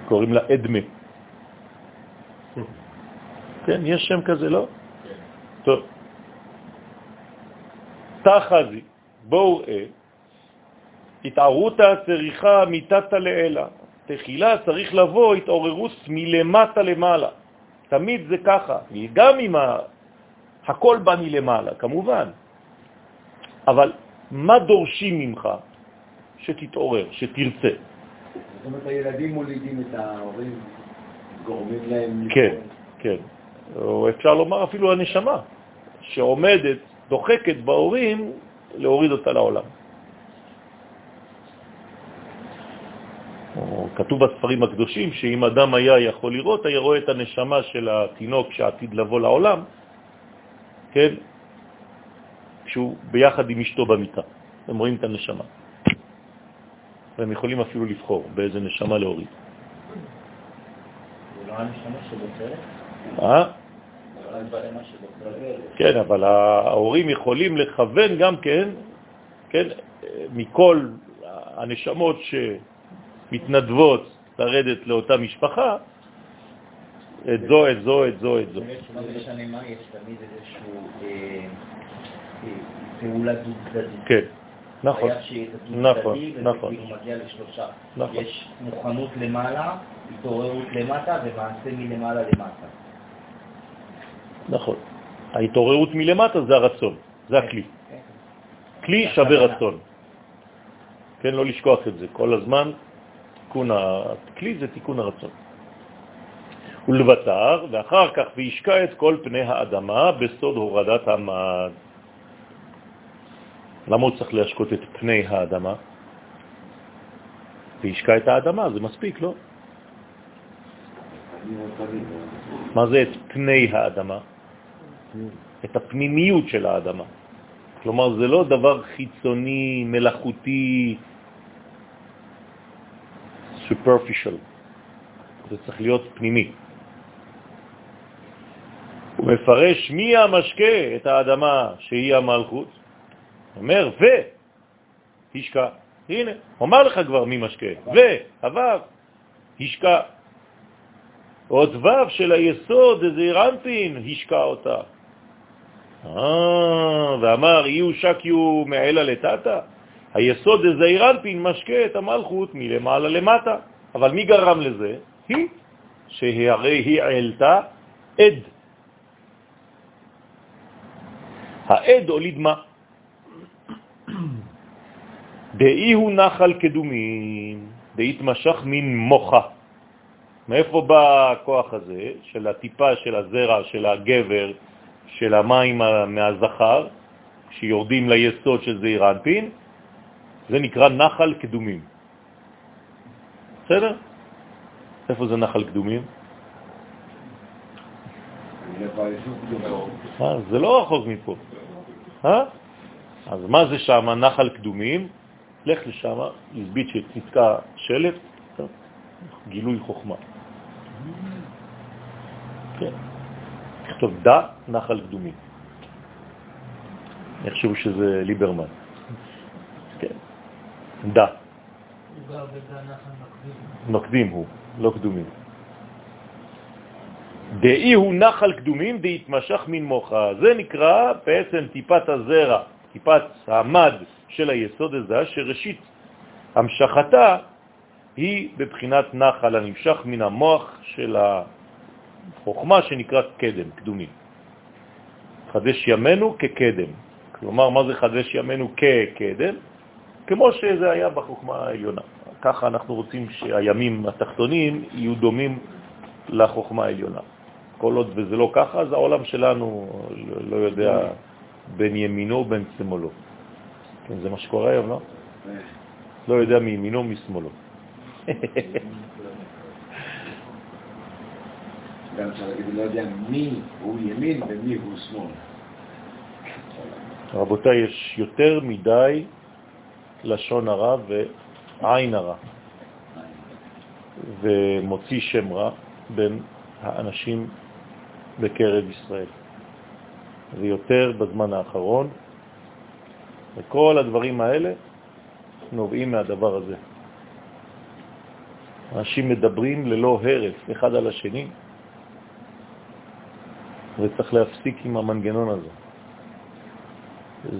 קוראים לה אדמה. כן, יש שם כזה, לא? טוב. תחזי, בואו ראה, התערותא צריכה מיתתא לאלה. תחילה צריך לבוא התעוררות מלמטה למעלה. תמיד זה ככה, גם אם ה... הכל בא מלמעלה, כמובן. אבל מה דורשים ממך? שתתעורר, שתרצה. זאת אומרת, הילדים מולידים את ההורים, גורמים להם... כן, כן. או אפשר לומר אפילו הנשמה, שעומדת, דוחקת בהורים, להוריד אותה לעולם. כתוב בספרים הקדושים שאם אדם היה יכול לראות, היה רואה את הנשמה של התינוק שעתיד לבוא לעולם, כן, כשהוא ביחד עם אשתו במיטה. הם רואים את הנשמה. והם יכולים אפילו לבחור באיזה נשמה להוריד. זה לא הנשמה שבוצרת? כן, אבל ההורים יכולים לכוון גם כן, כן, מכל הנשמות שמתנדבות לרדת לאותה משפחה, את זו, את זו, את זו, את זו. מה זה משנה מה, יש תמיד איזושהי אה, אה, פעולה דו-צדדית. כן, נכון, נכון, נכון. וזה מגיע לשלושה. נכון. יש מוכנות למעלה, התעוררות למטה ומעשה מלמעלה למטה. נכון. ההתעוררות מלמטה זה הרצון, זה הכלי. כלי שווה רצון. כן, לא לשכוח את זה. כל הזמן תיקון הכלי זה תיקון הרצון. ולבטר, ואחר כך וישקע את כל פני האדמה בסוד הורדת המד. למה הוא צריך להשקות את פני האדמה? וישקע את האדמה, זה מספיק, לא? מה זה את פני האדמה? את הפנימיות של האדמה. כלומר, זה לא דבר חיצוני, מלאכותי, superficial, זה צריך להיות פנימי. הוא מפרש מי המשקה את האדמה שהיא המלכות, אומר ו, השקע. הנה, אומר לך כבר מי משקה, ו, הוו, השקע. עוד וו של היסוד, איזה רנפין, השקע אותה. אה, ואמר, יהיו שקיו מעלה לטאטה, היסוד איזה אירנפין משקה את המלכות מלמעלה למטה. אבל מי גרם לזה? היא, שהרי היא העלתה עד. העד הוליד מה? דאי הוא נחל קדומים, דהתמשך מן מוחה. מאיפה בא הכוח הזה של הטיפה של הזרע, של הגבר, של המים מהזכר, שיורדים ליסוד של זעיר אנפין? זה נקרא נחל קדומים. בסדר? איפה זה נחל קדומים? אה, זה לא רחוק מפה. אה? אז מה זה שם, נחל קדומים? לך לשם, הסבית שנתקע שלט, גילוי חוכמה. כן. תכתוב דה נחל קדומים. אני חושב שזה ליברמן. כן. דה. נוקדים הוא, לא קדומים. דאי הוא נחל קדומים דהתמשך מן מוחה. זה נקרא בעצם טיפת הזרע, טיפת המד של היסוד הזה, שראשית המשכתה היא בבחינת נחל הנמשך מן המוח של החוכמה שנקרא קדם, קדומים. חדש ימינו כקדם. כלומר, מה זה חדש ימינו כקדם? כמו שזה היה בחוכמה העליונה. ככה אנחנו רוצים שהימים התחתונים יהיו דומים לחוכמה העליונה. כל עוד וזה לא ככה, אז העולם שלנו לא יודע בין ימינו ובין שמאלו. כן, זה מה שקורה היום, לא? לא יודע מימינו ומשמאלו. גם אפשר להגיד, לא יודע מי הוא ימין ומי הוא שמאל. רבותיי, יש יותר מדי לשון הרע ועין הרע, ומוציא שם רע בין האנשים בקרב ישראל. ויותר בזמן האחרון, וכל הדברים האלה נובעים מהדבר הזה. אנשים מדברים ללא הרף אחד על השני, וצריך להפסיק עם המנגנון הזה.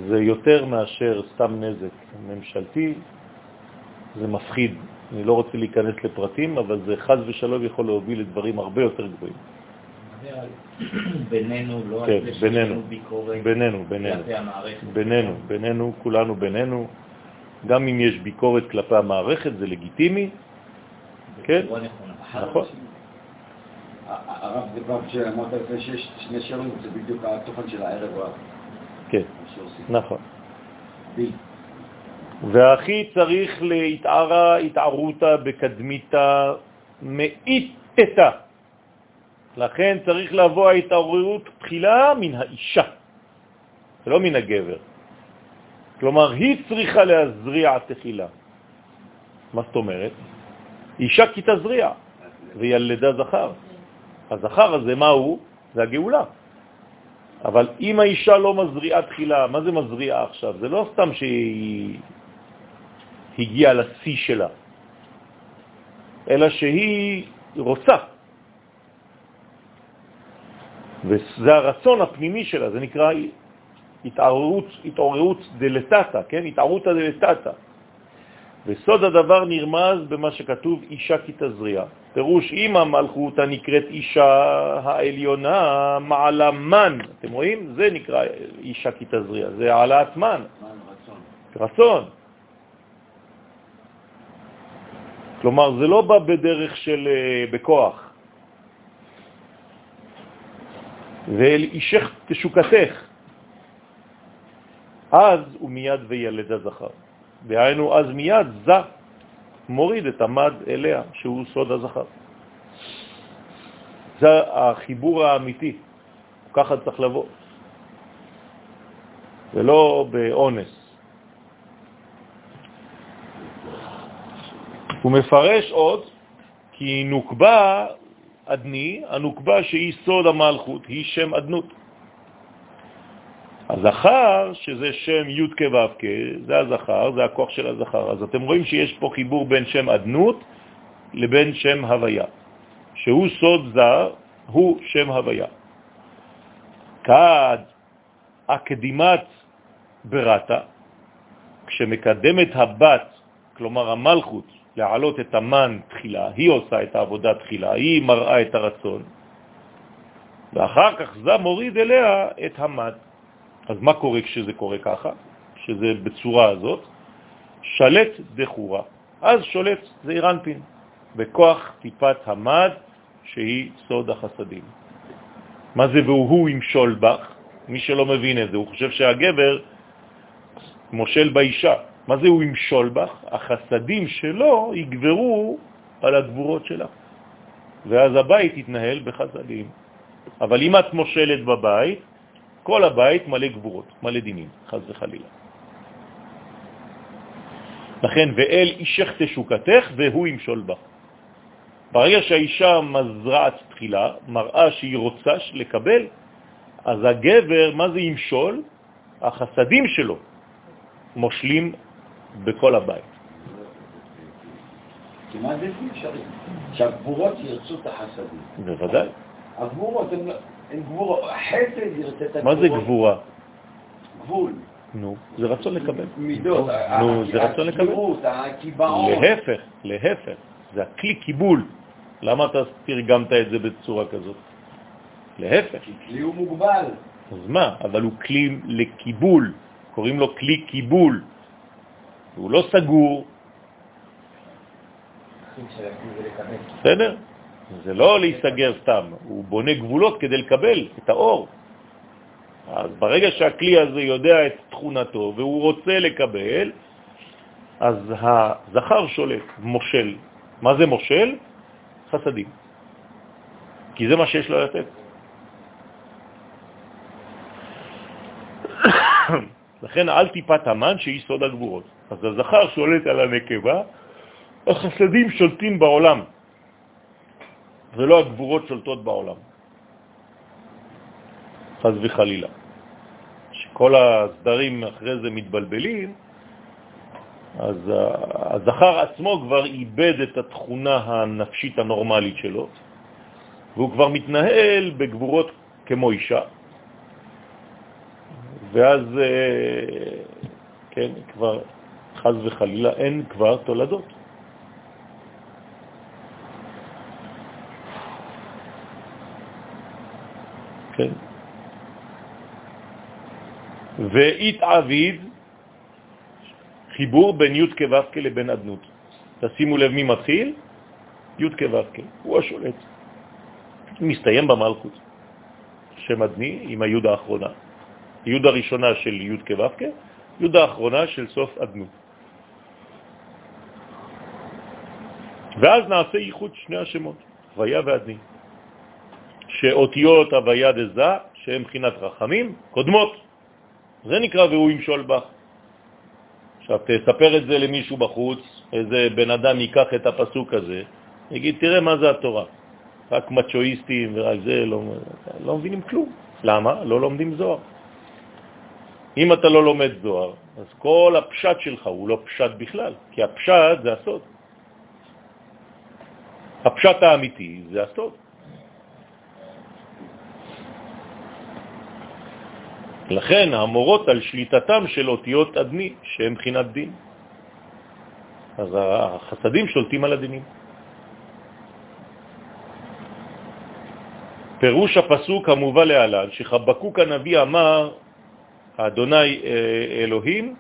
זה יותר מאשר סתם נזק ממשלתי, זה מפחיד. אני לא רוצה להיכנס לפרטים, אבל זה חז ושלום יכול להוביל לדברים הרבה יותר גבוהים. בינינו, לא כן, על זה בינינו, ביקורת בינינו, בינינו, כלפי המערכת. בינינו, בינינו, כולנו בינינו. גם אם יש ביקורת כלפי המערכת, זה לגיטימי. כן, נכון. הרב דבר שאמרת לפני שיש שני שירים, זה בדיוק התוכן של הערב רב. כן, נכון. והכי צריך להתערה התערותה בקדמיתה מאיתתה. לכן צריך לבוא ההתעוררות תחילה מן האישה, ולא מן הגבר. כלומר, היא צריכה להזריע תחילה. מה זאת אומרת? אישה כי תזריע, וילדה זכר. הזכר הזה, מה הוא? זה הגאולה. אבל אם האישה לא מזריעה תחילה, מה זה מזריעה עכשיו? זה לא סתם שהיא הגיעה לשיא שלה, אלא שהיא רוצה. וזה הרצון הפנימי שלה, זה נקרא התעוררות, התעוררות דלתתא, כן? התעוררות דלתתא. וסוד הדבר נרמז במה שכתוב אישה כי תזריע. פירוש אם המלכות הנקראת אישה העליונה מעלה מן, אתם רואים? זה נקרא אישה כי תזריע, זה העלאת מן. רצון. רצון. כלומר, זה לא בא בדרך של אה, בכוח. ואל אישך תשוקתך, אז הוא מיד וילד הזכר. דהיינו, אז מיד זה מוריד את המד אליה, שהוא סוד הזכר. זה החיבור האמיתי, ככה צריך לבוא, ולא באונס. הוא מפרש עוד, כי נוקבה אדני, הנוקבה שהיא סוד המלכות, היא שם אדנות. הזכר, שזה שם י' כו' זה הזכר, זה הכוח של הזכר. אז אתם רואים שיש פה חיבור בין שם אדנות לבין שם הוויה, שהוא סוד זר, הוא שם הוויה. כד הקדימת ברתה, כשמקדמת הבת, כלומר המלכות, להעלות את המן תחילה, היא עושה את העבודה תחילה, היא מראה את הרצון, ואחר כך זה מוריד אליה את המד. אז מה קורה כשזה קורה ככה? שזה בצורה הזאת, שלט דחורה. אז שולט זה אירנפין, בכוח טיפת המד שהיא סוד החסדים. מה זה והוא ימשול בך? מי שלא מבין את זה, הוא חושב שהגבר מושל באישה. מה זה הוא ימשול בך? החסדים שלו יגברו על הגבורות שלה. ואז הבית יתנהל בחסדים. אבל אם את מושלת בבית, כל הבית מלא גבורות, מלא דינים, חז וחלילה. לכן, ואל אישך תשוקתך והוא ימשול בה. ברגע שהאישה מזרעת תחילה, מראה שהיא רוצה לקבל, אז הגבר, מה זה ימשול? החסדים שלו מושלים בכל הבית. כמעט בלתי אפשרי. שהגבורות ירצו את החסדים. בוודאי. הגבורות הן גבורות, החסד ירצה את הגבורות. מה זה גבורה? גבול. נו, זה רצון לקבל. מידות. נו, זה רצון לקבל. הקיבעון. להפך, להפך. זה הכלי קיבול. למה אתה תרגמת את זה בצורה כזאת? להפך. כי כלי הוא מוגבל. אז מה? אבל הוא כלי לקיבול. קוראים לו כלי קיבול. הוא לא סגור. בסדר? זה לא להיסגר סתם, הוא בונה גבולות כדי לקבל את האור. אז ברגע שהכלי הזה יודע את תכונתו והוא רוצה לקבל, אז הזכר שולט, מושל. מה זה מושל? חסדים. כי זה מה שיש לו לתת. לכן על טיפת המן שהיא סוד הגבורות. אז הזכר שולט על הנקבה, החסדים שולטים בעולם. ולא הגבורות שולטות בעולם. חז וחלילה. שכל הסדרים אחרי זה מתבלבלים, אז הזכר עצמו כבר איבד את התכונה הנפשית הנורמלית שלו, והוא כבר מתנהל בגבורות כמו אישה. ואז, אה, כן, כבר חז וחלילה אין כבר תולדות. כן? והתעביד, חיבור בין י' כו' לבין אדנות. תשימו לב מי מתחיל? י' כו' הוא השולט. מסתיים במלכות. שם אדני עם הי' האחרונה. י' הראשונה של י' כו' י' האחרונה של סוף אדנות. ואז נעשה ייחוד שני השמות, הוויה ואדני. שאותיות הוויה דזה, שהן מבחינת רחמים, קודמות. זה נקרא והוא ימשול בך. עכשיו, תספר את זה למישהו בחוץ, איזה בן אדם ייקח את הפסוק הזה, יגיד, תראה מה זה התורה. רק מצ'ואיסטים ורק זה, לא, לא מבינים כלום. למה? לא לומדים זוהר. אם אתה לא לומד זוהר, אז כל הפשט שלך הוא לא פשט בכלל, כי הפשט זה הסוד. הפשט האמיתי זה הסוד. לכן המורות על שליטתם של אותיות אדני, שהם בחינת דין. אז החסדים שולטים על הדינים. פירוש הפסוק המובא להלן, שחבקוק הנביא אמר, אדוני אה, אלוהים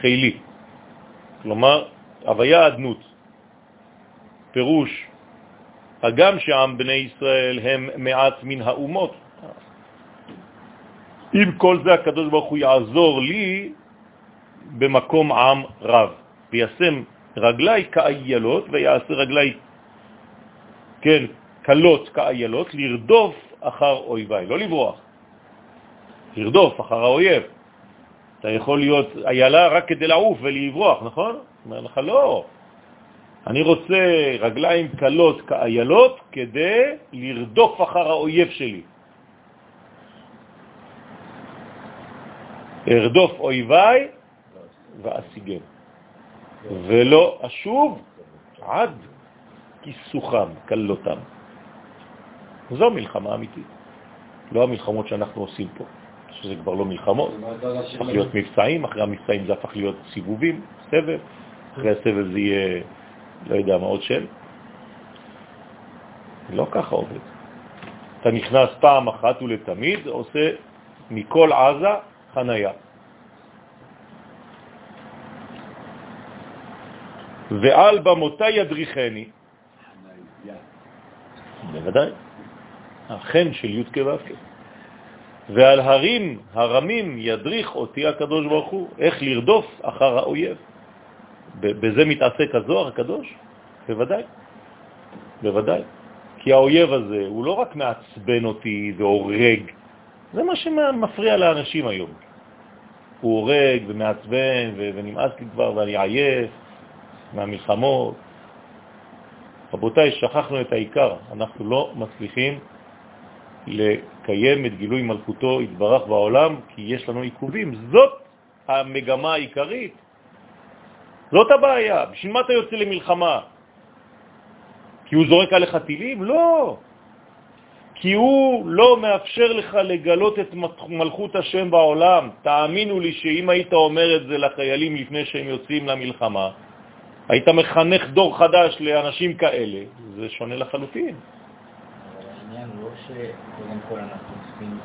חילי. כלומר, הוויה אדנות. פירוש, הגם שעם בני ישראל הם מעט מן האומות, עם כל זה הקדוש ברוך הוא יעזור לי במקום עם רב, וישם רגלי כאיילות ויעשה רגלי, כן, קלות כאיילות, לרדוף אחר אויביי, לא לברוח, לרדוף אחר האויב. אתה יכול להיות איילה רק כדי לעוף ולברוח, נכון? אומר לך, לא. אני רוצה רגליים קלות כאיילות כדי לרדוף אחר האויב שלי. ארדוף אויביי ואשיגם, ולא אשוב עד כיסוכם, קלותם. זו מלחמה אמיתית, לא המלחמות שאנחנו עושים פה, שזה כבר לא מלחמות, הפך להיות מבצעים, אחרי המבצעים זה הפך להיות סיבובים, סבב, אחרי הסבב זה יהיה, לא יודע מה עוד של. לא ככה עובד. אתה נכנס פעם אחת ולתמיד, עושה מכל עזה חנייה. ועל במותה ידריכני, בוודאי, החן של י' כו' ועל הרים הרמים ידריך אותי הקדוש ברוך הוא, איך לרדוף אחר האויב. בזה מתעסק הזוהר הקדוש? בוודאי, בוודאי. כי האויב הזה הוא לא רק מעצבן אותי והורג, זה מה שמפריע לאנשים היום. הוא הורג ומעצבן ונמאס לי כבר ואני עייף מהמלחמות. רבותיי, שכחנו את העיקר, אנחנו לא מצליחים לקיים את גילוי מלכותו התברך בעולם, כי יש לנו עיכובים. זאת המגמה העיקרית. זאת הבעיה. בשביל מה אתה יוצא למלחמה? כי הוא זורק עליך טילים? לא. כי הוא לא מאפשר לך לגלות את מלכות השם בעולם. תאמינו לי שאם היית אומר את זה לחיילים לפני שהם יוצאים למלחמה, היית מחנך דור חדש לאנשים כאלה, זה שונה לחלוטין. העניין לא שקודם כל אנחנו צריכים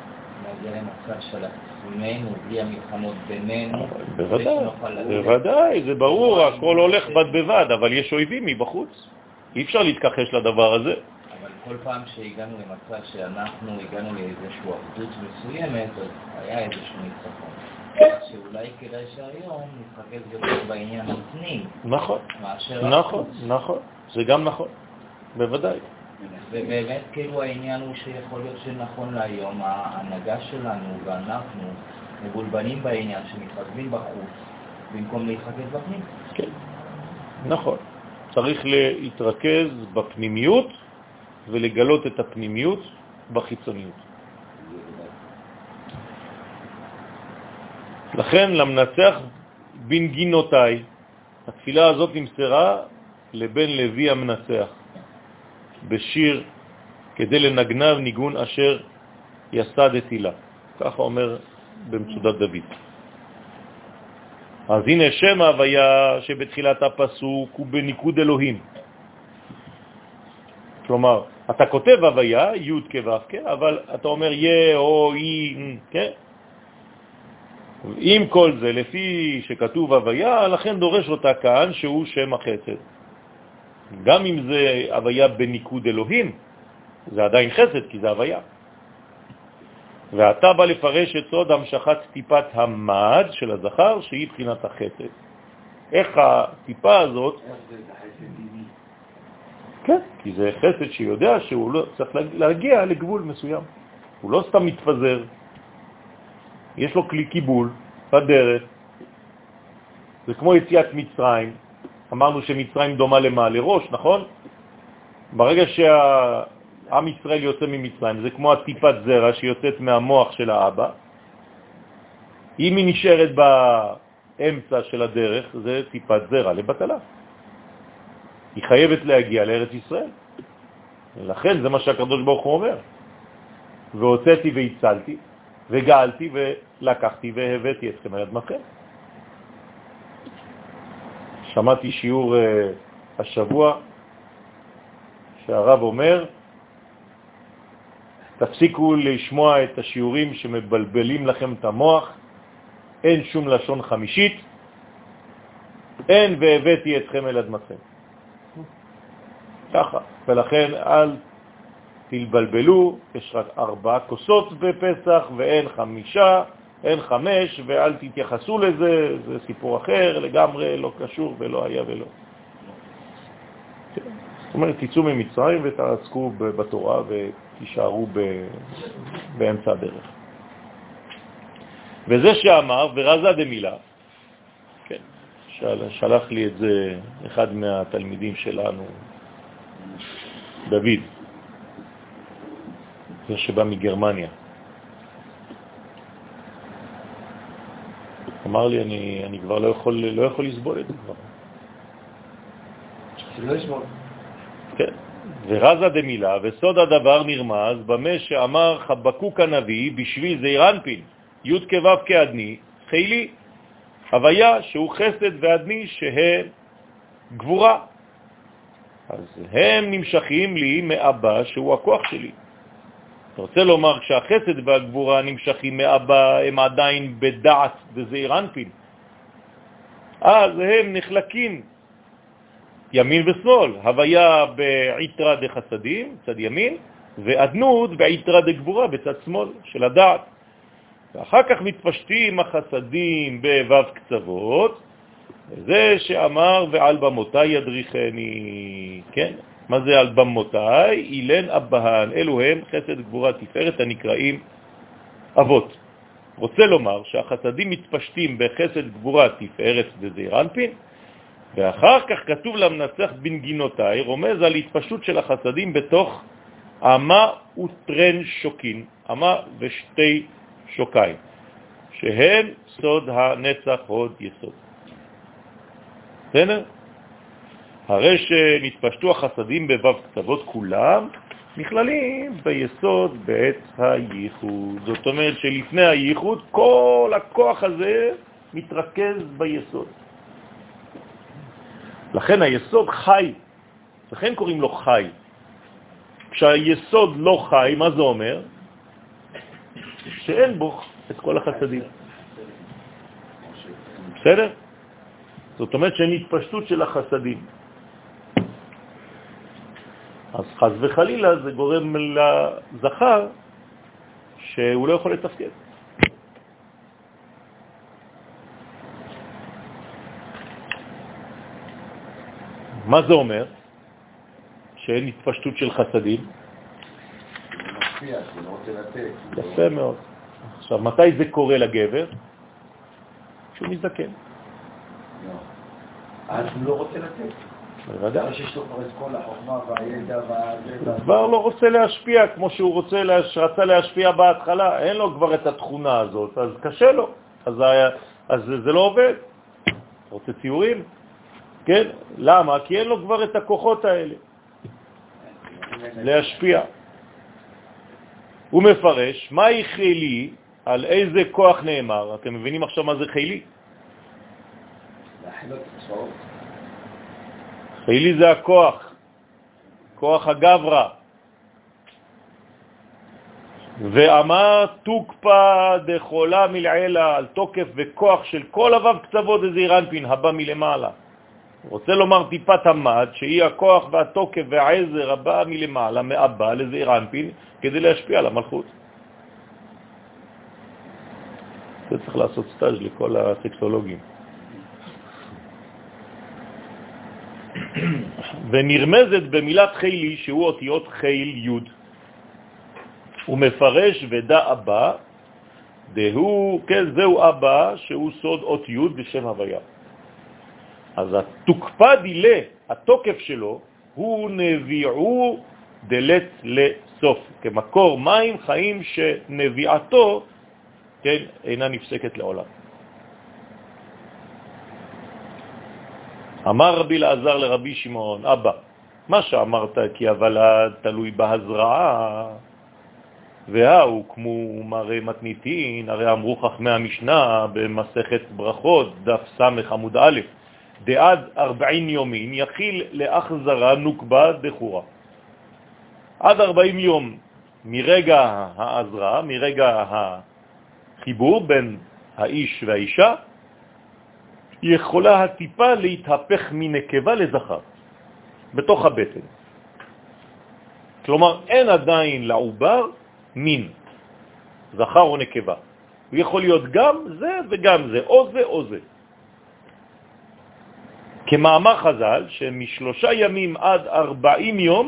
להגיע למצב של עצמנו, בלי המלחמות בינינו. בוודאי, בוודאי, זה ברור, הכל הולך בד בבד, אבל יש אויבים מבחוץ. אי אפשר להתכחש לדבר הזה. כל פעם שהגענו למצב שאנחנו הגענו לאיזושהי אחדות מסוימת, אז היה איזשהו ניצחון. שאולי כדאי שהיום נתרכז יותר בעניין הפנים. נכון, נכון, נכון, זה גם נכון, בוודאי. ובאמת כאילו העניין הוא שיכול להיות שנכון להיום ההנהגה שלנו ואנחנו מבולבנים בעניין, שמתרכזים בחוץ במקום להתרכז בפנים. כן, נכון. צריך להתרכז בפנימיות ולגלות את הפנימיות בחיצוניות. לכן למנצח בנגינותיי, התפילה הזאת נמסרה לבן לוי המנצח בשיר כדי לנגנב ניגון אשר יסדתי לה. ככה אומר במצודת דוד. אז הנה שם ההוויה שבתחילת הפסוק הוא בניקוד אלוהים. כלומר, אתה כותב הוויה, י' כו' אבל אתה אומר יה או אי, כן? עם כל זה, לפי שכתוב הוויה, לכן דורש אותה כאן שהוא שם החסד. גם אם זה הוויה בניקוד אלוהים, זה עדיין חסד, כי זה הוויה. ואתה בא לפרש את סוד המשכת טיפת המד של הזכר, שהיא בחינת החסד. איך הטיפה הזאת... כן, כי זה חסד שיודע שהוא לא צריך להגיע לגבול מסוים. הוא לא סתם מתפזר, יש לו כלי קיבול בדרך. זה כמו יציאת מצרים, אמרנו שמצרים דומה למה? לראש, נכון? ברגע שעם ישראל יוצא ממצרים, זה כמו הטיפת זרע שיוצאת מהמוח של האבא. אם היא נשארת באמצע של הדרך, זה טיפת זרע לבטלה. היא חייבת להגיע לארץ ישראל. לכן זה מה שהקדוש ברוך הוא אומר. והוצאתי והצלתי, וגאלתי ולקחתי והבאתי אתכם על אדמתכם. שמעתי שיעור uh, השבוע שהרב אומר, תפסיקו לשמוע את השיעורים שמבלבלים לכם את המוח, אין שום לשון חמישית, אין והבאתי אתכם אל אדמתכם. ככה, ולכן אל תלבלבלו, יש רק ארבעה כוסות בפסח ואין חמישה, אין חמש, ואל תתייחסו לזה, זה סיפור אחר לגמרי, לא קשור ולא היה ולא. זאת אומרת, תצאו ממצרים ותעסקו בתורה ותישארו באמצע הדרך. וזה שאמר, ורזה דמילה, כן, של... שלח לי את זה אחד מהתלמידים שלנו, דוד, זה שבא מגרמניה. אמר לי, אני, אני כבר לא יכול, לא יכול לסבול את זה כבר. שלא ישמור. כן. ורזה דמילה, וסוד הדבר נרמז במה שאמר חבקוק הנביא בשביל זעיר אנפין, י' כו' כעדני, חילי, הוויה שהוא חסד ועדני שהם גבורה. אז הם נמשכים לי מאבא שהוא הכוח שלי. אתה רוצה לומר, כשהחסד והגבורה נמשכים מאבא, הם עדיין בדעת וזעיר אנפין. אז הם נחלקים ימין ושמאל, הוויה בעיתרא דחסדים, צד ימין, ועדנות בעיתרא דגבורה, בצד שמאל של הדעת. ואחר כך מתפשטים החסדים בו"ב קצוות, זה שאמר ועל במותי ידריכני, כן? מה זה על במותי? אילן אבהן, אלו הם חסד גבורה תפארת הנקראים אבות. רוצה לומר שהחסדים מתפשטים בחסד גבורה תפארת וזעיר ואחר כך כתוב למנצח בנגינותיי, רומז על התפשטות של החסדים בתוך אמה וטרן שוקין, אמה ושתי שוקיים, שהם סוד הנצח הוד יסוד. בסדר? הרי שנתפשטו החסדים בבב קצוות כולם, נכללים ביסוד בעת הייחוד. זאת אומרת שלפני הייחוד כל הכוח הזה מתרכז ביסוד. לכן היסוד חי, לכן קוראים לו חי. כשהיסוד לא חי, מה זה אומר? שאין בו את כל החסדים. בסדר? זאת אומרת שאין התפשטות של החסדים. אז חז וחלילה זה גורם לזכר שהוא לא יכול לתפקד. מה זה אומר? שאין התפשטות של חסדים? יפה מאוד. עכשיו, מתי זה קורה לגבר? כשהוא מזדקן. לא. אז הוא לא רוצה לתת. בוודאי. שיש לו כבר את כל החוכמה והידע והזה. הוא כבר לא רוצה להשפיע כמו שהוא רוצה, רצה להשפיע בהתחלה, אין לו כבר את התכונה הזאת, אז קשה לו, אז, אז זה לא עובד. רוצה ציורים? כן? למה? כי אין לו כבר את הכוחות האלה להשפיע. הוא מפרש, מהי חילי, על איזה כוח נאמר? אתם מבינים עכשיו מה זה חילי? חילי זה הכוח, כוח הגברה. ואמר תוקפה דחולה מלעילה על תוקף וכוח של כל אבב קצוות דזעיר אנפין הבא מלמעלה. רוצה לומר טיפת המד, שהיא הכוח והתוקף והעזר הבא מלמעלה, מאבא לזעיר אנפין, כדי להשפיע על המלכות. זה צריך לעשות סטאז' לכל הסקסולוגים. ונרמזת במילת חילי, שהוא אותיות חיל י'. הוא מפרש ודע אבא, דהו, כן, זהו אבא, שהוא סוד אות י' בשם הוויה. אז התוקפה דילה, התוקף שלו, הוא נביעו דלת לסוף, כמקור מים חיים שנביעתו, כן, אינה נפסקת לעולם. אמר רבי לעזר לרבי שמעון, אבא, מה שאמרת כי הוולד תלוי בהזרעה, והאו כמו מראה מתניתין, הרי אמרו חכמי המשנה במסכת ברכות, דף סמך עמוד א', דעד ארבעים יומין יחיל לאחזרה נוקבה דחורה. עד ארבעים יום מרגע העזרה, מרגע החיבור בין האיש והאישה, יכולה הטיפה להתהפך מנקבה לזכר, בתוך הבטן. כלומר, אין עדיין לעובר מין, זכר או נקבה. הוא יכול להיות גם זה וגם זה, או זה או זה. כמאמר חז"ל, שמשלושה ימים עד ארבעים יום,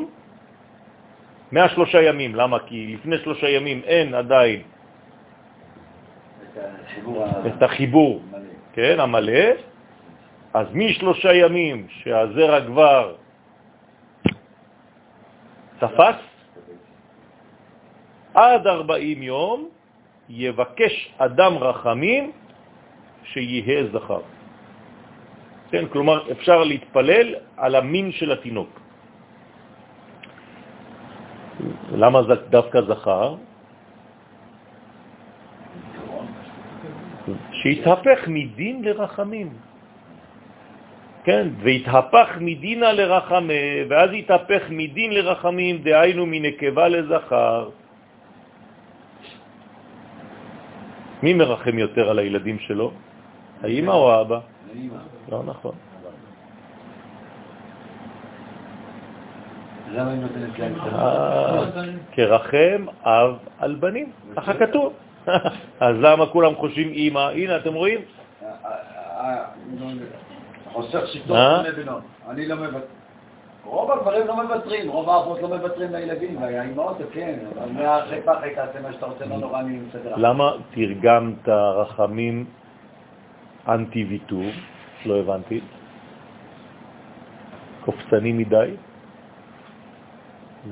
מהשלושה ימים, למה? כי לפני שלושה ימים אין עדיין את החיבור, את החיבור. כן, המלא, אז משלושה ימים שהזרע כבר תפס, עד ארבעים יום יבקש אדם רחמים שיהיה זכר. כן, כלומר, אפשר להתפלל על המין של התינוק. למה זה דווקא זכר? שהתהפך מדין לרחמים. כן, והתהפך מדינה לרחמה, ואז התהפך מדין לרחמים, דהיינו מנקבה לזכר. מי מרחם יותר על הילדים שלו? האמא או האבא? האמא. לא נכון. אה, כרחם אב על בנים, ככה כתוב. אז למה כולם חושבים אמא? הנה, אתם רואים? חוסך שיטות בני בנות. אני לא מוותר. רוב הגברים לא מוותרים, רוב האבות לא מוותרים לילדים, והאימהות כן, אבל מהאחרי פחי תעשה מה שאתה רוצה, לא נורא אני מסדר. למה תרגמת רחמים אנטי ויתור? לא הבנתי. קופצני מדי?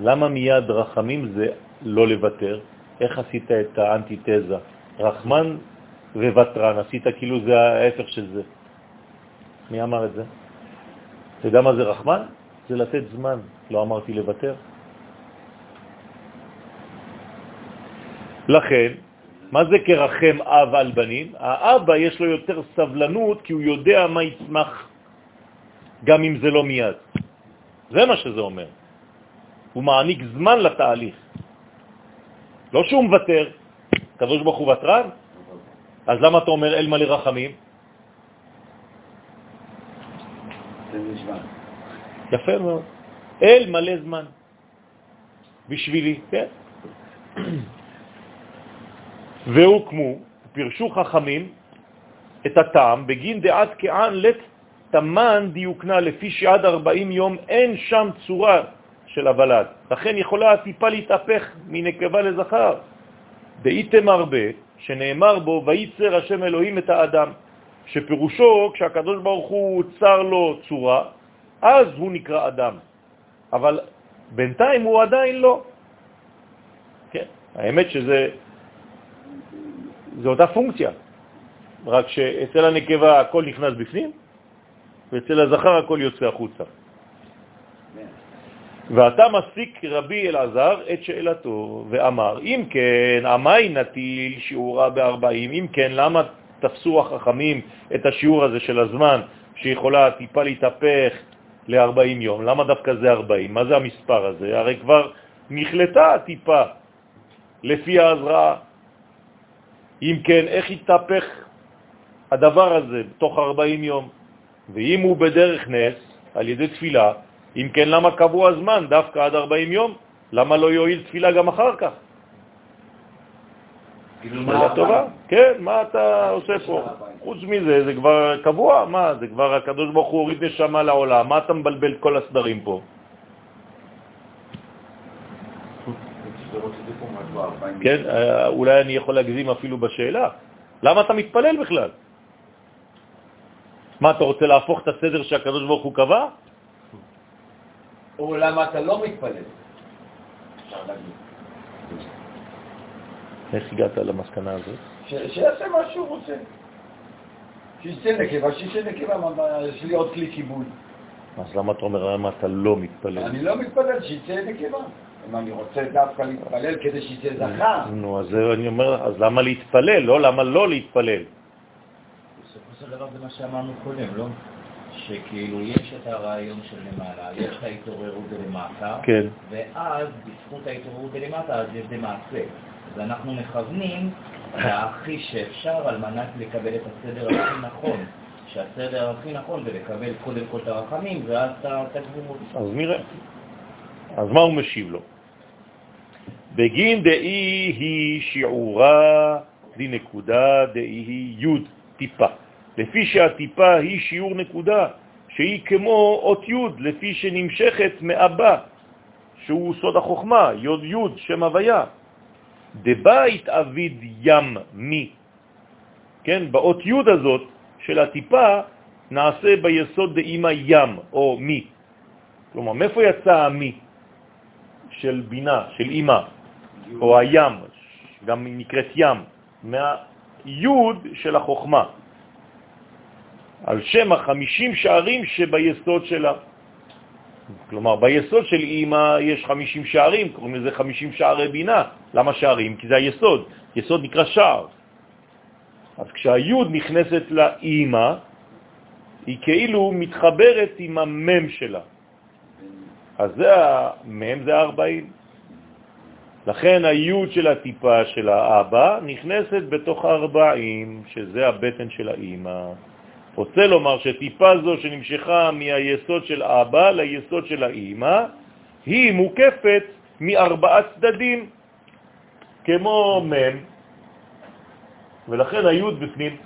למה מיד רחמים זה לא לוותר? איך עשית את האנטיתזה? רחמן וותרן, עשית כאילו זה ההפך של זה. מי אמר את זה? אתה יודע מה זה רחמן? זה לתת זמן, לא אמרתי לוותר. לכן, מה זה כרחם אב על בנים? האבא יש לו יותר סבלנות כי הוא יודע מה יצמח גם אם זה לא מיד. זה מה שזה אומר. הוא מעניק זמן לתהליך. לא שהוא מוותר, קדוש ברוך הוא ותרן, אז למה אתה אומר אל מלא רחמים? יפה מאוד. אל מלא זמן. בשבילי, כן. והוקמו, פירשו חכמים את הטעם בגין דעת כען לת תמן דיוקנה, לפי שעד 40 יום אין שם צורה של הוולד. לכן יכולה טיפה להתהפך מנקבה לזכר. דאיתם הרבה, שנאמר בו, וייצר השם אלוהים את האדם, שפירושו, כשהקדוש ברוך הוא צר לו צורה, אז הוא נקרא אדם. אבל בינתיים הוא עדיין לא. כן, האמת שזה זה אותה פונקציה, רק שאצל הנקבה הכל נכנס בפנים, ואצל הזכר הכל יוצא החוצה. ואתה מסיק רבי אלעזר את שאלתו ואמר, אם כן, עמי נטיל שיעורה ב-40, אם כן, למה תפסו החכמים את השיעור הזה של הזמן שיכולה טיפה להתהפך ל-40 יום? למה דווקא זה 40? מה זה המספר הזה? הרי כבר נכלתה טיפה לפי ההזרעה. אם כן, איך יתהפך הדבר הזה תוך 40 יום? ואם הוא בדרך נס, על ידי תפילה, אם כן, למה קבוע הזמן דווקא עד 40 יום? למה לא יועיל תפילה גם אחר כך? כאילו מה טובה, כן, מה אתה עושה פה? חוץ מזה, זה כבר קבוע, מה? זה כבר הקדוש ברוך הוא הוריד נשמה לעולם, מה אתה מבלבל את כל הסדרים פה? כן, אה, אולי אני יכול להגזים אפילו בשאלה. למה אתה מתפלל בכלל? מה, אתה רוצה להפוך את הסדר שהקדוש ברוך הוא קבע? או למה אתה לא מתפלל? איך הגעת למסקנה הזאת? שיעשה מה שהוא רוצה. שיצא נקבה, שיצא נקבה, יש לי עוד כלי כיבוד. אז למה אתה אומר למה אתה לא מתפלל? אני לא מתפלל, שיצא נקבה. אם אני רוצה דווקא להתפלל כדי שיצא זכר. נו, אז אני אומר, אז למה להתפלל? לא, למה לא להתפלל? בסופו של דבר זה מה שאמרנו קודם, לא? שכאילו יש את הרעיון של למעלה, יש את ההתעוררות דלמטה, כן. ואז בזכות ההתעוררות דלמטה אז יש דמעשה. אז אנחנו מכוונים להכי שאפשר על מנת לקבל את הסדר הכי נכון. שהסדר הכי נכון זה לקבל קודם כל את הרחמים, ואז את הגבורות. אז נראה. אז מה הוא משיב לו? בגין דאי היא שיעורה די נקודה דאי היא י' טיפה. לפי שהטיפה היא שיעור נקודה, שהיא כמו אות י' לפי שנמשכת מאבא, שהוא סוד החוכמה, יוד י' שם הוויה. דבית אביד ים מי. כן, באות י' הזאת של הטיפה נעשה ביסוד דאימא ים, או מי. כלומר, מאיפה יצא המי של בינה, של אימא, או הים, גם נקראת ים, מהיוד של החוכמה, על שם החמישים שערים שביסוד שלה. כלומר, ביסוד של אימא יש חמישים שערים, קוראים לזה חמישים שערי בינה. למה שערים? כי זה היסוד. יסוד נקרא שער. אז כשהיוד נכנסת לאימא, היא כאילו מתחברת עם המם שלה. אז זה המם זה 40. לכן היוד של הטיפה של האבא נכנסת בתוך 40, שזה הבטן של האימא. רוצה לומר שטיפה זו שנמשכה מהיסוד של אבא ליסוד של האימא, היא מוקפת מארבעה צדדים, כמו מם, ולכן היוד בפנים,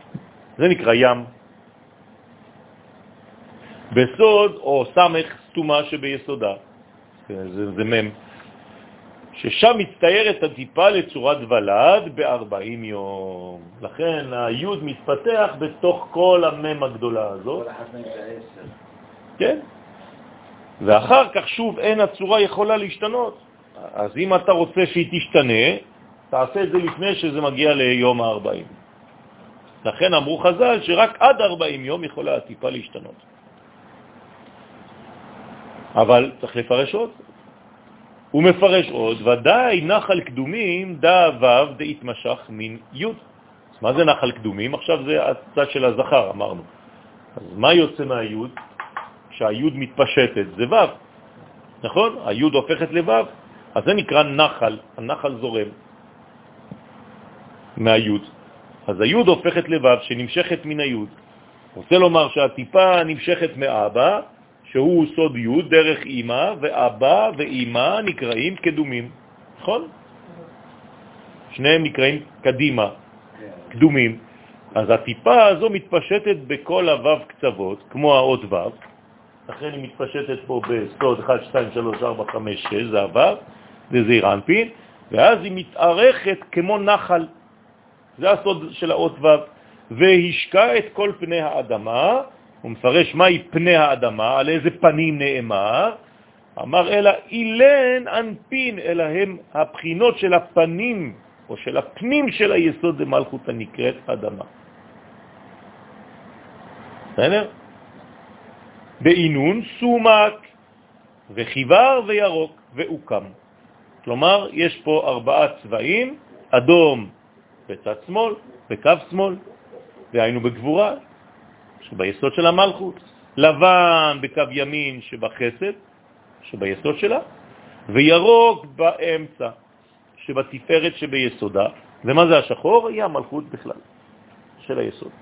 זה נקרא ים. בסוד או סמך סתומה שביסודה, זה, זה מם. ששם מצטיירת הטיפה לצורת ולד ב-40 יום. לכן היוד מתפתח בתוך כל המם הגדולה הזאת. כל אחת מהן זה עשר. כן. ואחר כך שוב אין הצורה יכולה להשתנות. אז אם אתה רוצה שהיא תשתנה, תעשה את זה לפני שזה מגיע ליום ה-40. לכן אמרו חז"ל שרק עד 40 יום יכולה הטיפה להשתנות. אבל צריך לפרש עוד. הוא מפרש עוד, ודאי נחל קדומים דה וו דהתמשך מן י'. מה זה נחל קדומים? עכשיו זה הצד של הזכר, אמרנו. אז מה יוצא מהיוד? כשהיוד מתפשטת, זה ו', נכון? היוד הופכת לו', אז זה נקרא נחל, הנחל זורם מהיוד. אז היוד הופכת לו' שנמשכת מן היוד. רוצה לומר שהטיפה נמשכת מאבא, שהוא סוד י' דרך אמא, ואבא ואמא נקראים קדומים, נכון? שניהם נקראים קדימה, קדומים. אז הטיפה הזו מתפשטת בכל הוו קצוות, כמו האות וו, לכן היא מתפשטת פה בסוד 1, 2, 3, 4, 5, 6, זה הוו, וזה אירנפין, ואז היא מתארכת כמו נחל, זה הסוד של האות וו, והשקע את כל פני האדמה, הוא מפרש מהי פני האדמה, על איזה פנים נאמר, אמר אלא אילן אנפין, אלא הם הבחינות של הפנים, או של הפנים של היסוד דמלכות הנקראת אדמה. בסדר? בעינון סומק וחיבר וירוק ואוקם. כלומר, יש פה ארבעה צבעים, אדום בצד שמאל, בקו שמאל, והיינו בגבורה, שביסוד של המלכות, לבן בקו ימין שבחסד, שביסוד שלה, וירוק באמצע, שבתפארת שביסודה. ומה זה השחור? היא המלכות בכלל, של היסוד.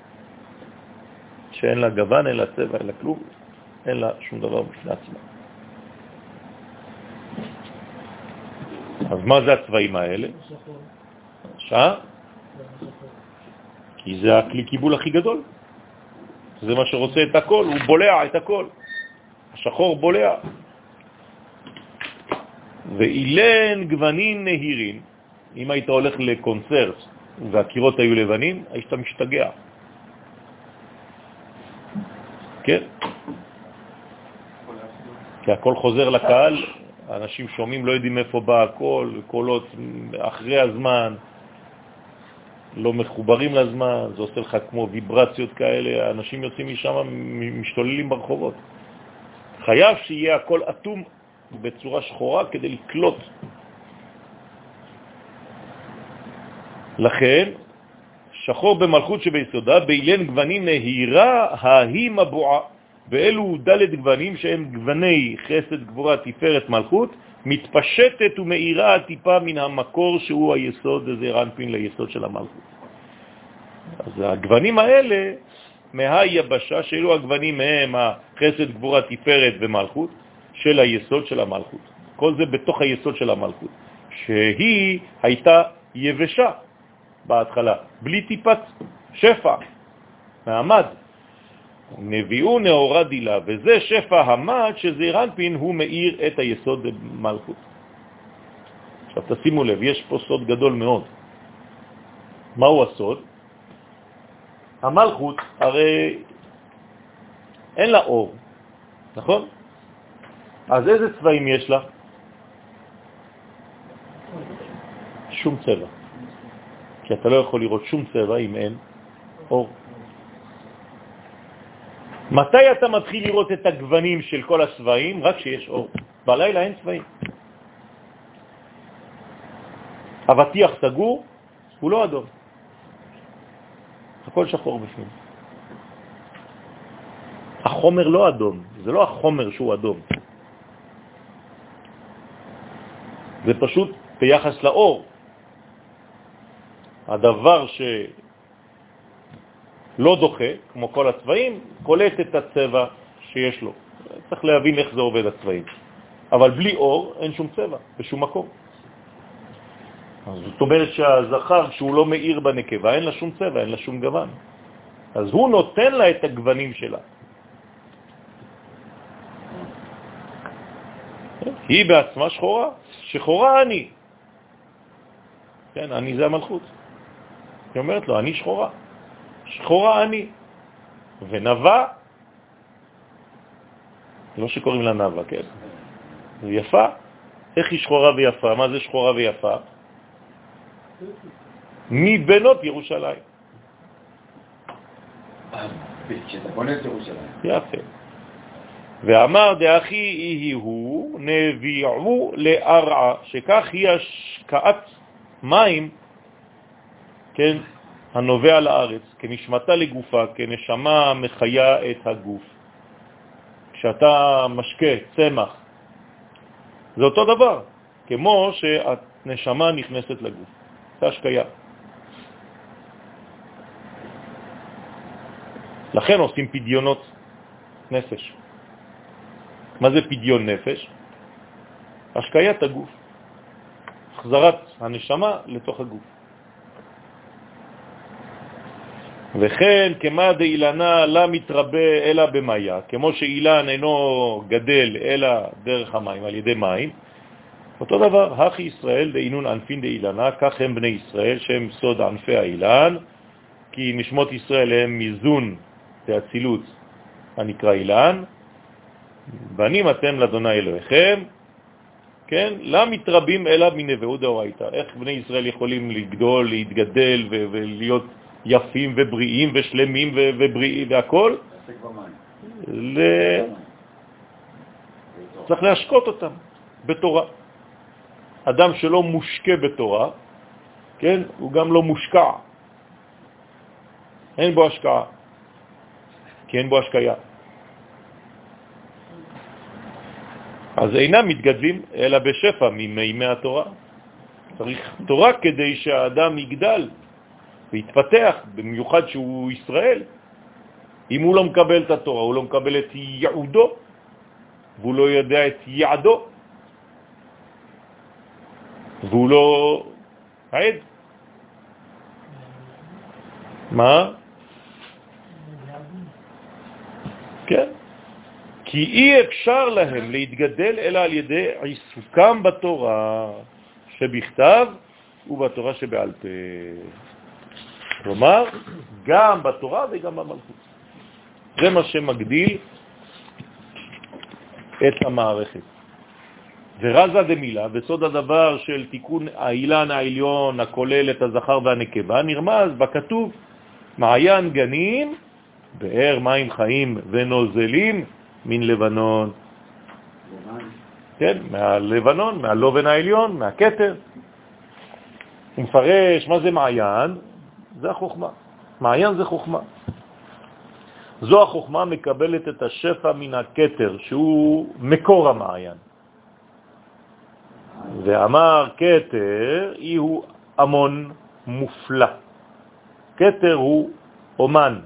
שאין לה גוון, אין לה צבע, אין לה כלום, אין לה שום דבר בפני עצמה. אז מה זה הצבעים האלה? שעה? כי זה הכלי קיבול הכי גדול. זה מה שרוצה את הכל, הוא בולע את הכל. השחור בולע. ואילן גוונים נהירים, אם היית הולך לקונצרט והקירות היו לבנים, היית משתגע. כן? כי הכל חוזר לקהל, אנשים שומעים, לא יודעים איפה בא הכל, קולות אחרי הזמן, לא מחוברים לזמן, זה עושה לך כמו ויברציות כאלה, אנשים יוצאים משם, משתוללים ברחובות. חייב שיהיה הכל אטום בצורה שחורה כדי לקלוט. לכן, שחור במלכות שביסודה, באילן גוונים נהירה ההיא מבועה, ואלו ד' גוונים שהם גווני חסד, גבורה, תפארת, מלכות, מתפשטת ומאירה טיפה מן המקור שהוא היסוד, זה רנפין ליסוד של המלכות. אז הגוונים האלה, מהיבשה, שאלו הגוונים מהם החסד, גבורה, תפארת ומלכות, של היסוד של המלכות. כל זה בתוך היסוד של המלכות, שהיא הייתה יבשה בהתחלה, בלי טיפת שפע, מעמד. נביאו נאורה דילה, וזה שפע המד שזעיר אנפין הוא מאיר את היסוד במלכות. עכשיו תשימו לב, יש פה סוד גדול מאוד. מהו הסוד? המלכות הרי אין לה אור, נכון? אז איזה צבעים יש לה? שום צבע. כי אתה לא יכול לראות שום צבע אם אין אור. מתי אתה מתחיל לראות את הגוונים של כל הצבעים? רק כשיש אור. בלילה אין צבעים. אבטיח סגור הוא לא אדום. הכל שחור בפנים. החומר לא אדום, זה לא החומר שהוא אדום. זה פשוט ביחס לאור. הדבר שלא דוחה, כמו כל הצבעים, קולט את הצבע שיש לו. צריך להבין איך זה עובד הצבעים. אבל בלי אור אין שום צבע, בשום מקום. אז זאת אומרת שהזכר, כשהוא לא מאיר בנקבה, אין לה שום צבע, אין לה שום גוון. אז הוא נותן לה את הגוונים שלה. היא בעצמה שחורה, שחורה אני. כן, אני זה המלכות. היא אומרת לו, אני שחורה. שחורה אני. ונבה, לא שקוראים לה נבה, כן? יפה. איך היא שחורה ויפה? מה זה שחורה ויפה? מבנות ירושלים. יפה. ואמר דאחי יהי הוא נביעו לארעה, שכך היא השקעת מים, כן, הנובע לארץ, כנשמתה לגופה, כנשמה מחיה את הגוף. כשאתה משקה צמח, זה אותו דבר, כמו שהנשמה נכנסת לגוף. זה השקיה. לכן עושים פדיונות נפש. מה זה פדיון נפש? השקיית הגוף, החזרת הנשמה לתוך הגוף. וכן כמה דאילנה לה מתרבה אלא במאיה, כמו שאילן אינו גדל אלא דרך המים, על ידי מים, אותו דבר, הכי ישראל דאינון ענפין דאילנה, כך הם בני ישראל שהם סוד ענפי האילן, כי נשמות ישראל הם מזון ואצילות הנקרא אילן, בנים אתם לאדוני אלוהיכם, כן? למה מתרבים אלא מנבאות דאורייתא? איך בני ישראל יכולים לגדול, להתגדל ולהיות יפים ובריאים ושלמים ובריאים והכל? ל... צריך להשקות אותם בתורה. אדם שלא מושקע בתורה, כן, הוא גם לא מושקע. אין בו השקעה, כי אין בו השקעה. אז אינם מתגדלים אלא בשפע ממימי התורה. צריך תורה כדי שהאדם יגדל ויתפתח, במיוחד שהוא ישראל. אם הוא לא מקבל את התורה, הוא לא מקבל את יעודו, והוא לא יודע את יעדו, והוא לא עד. מה? כן. כי אי אפשר להם להתגדל אלא על ידי עיסוקם בתורה שבכתב ובתורה שבעל פה. כלומר, גם בתורה וגם במלכות. זה מה שמגדיל את המערכת. ורזה דמילה, וסוד הדבר של תיקון האילן העליון הכולל את הזכר והנקבה, נרמז בכתוב מעיין גנים, באר מים חיים ונוזלים מן לבנון. כן, מהלבנון, מהלובן העליון, מהכתר. הוא מפרש מה זה מעיין, זה החוכמה. מעיין זה חוכמה. זו החוכמה מקבלת את השפע מן הכתר, שהוא מקור המעיין. ואמר כתר, אי הוא המון מופלא. כתר הוא אומן.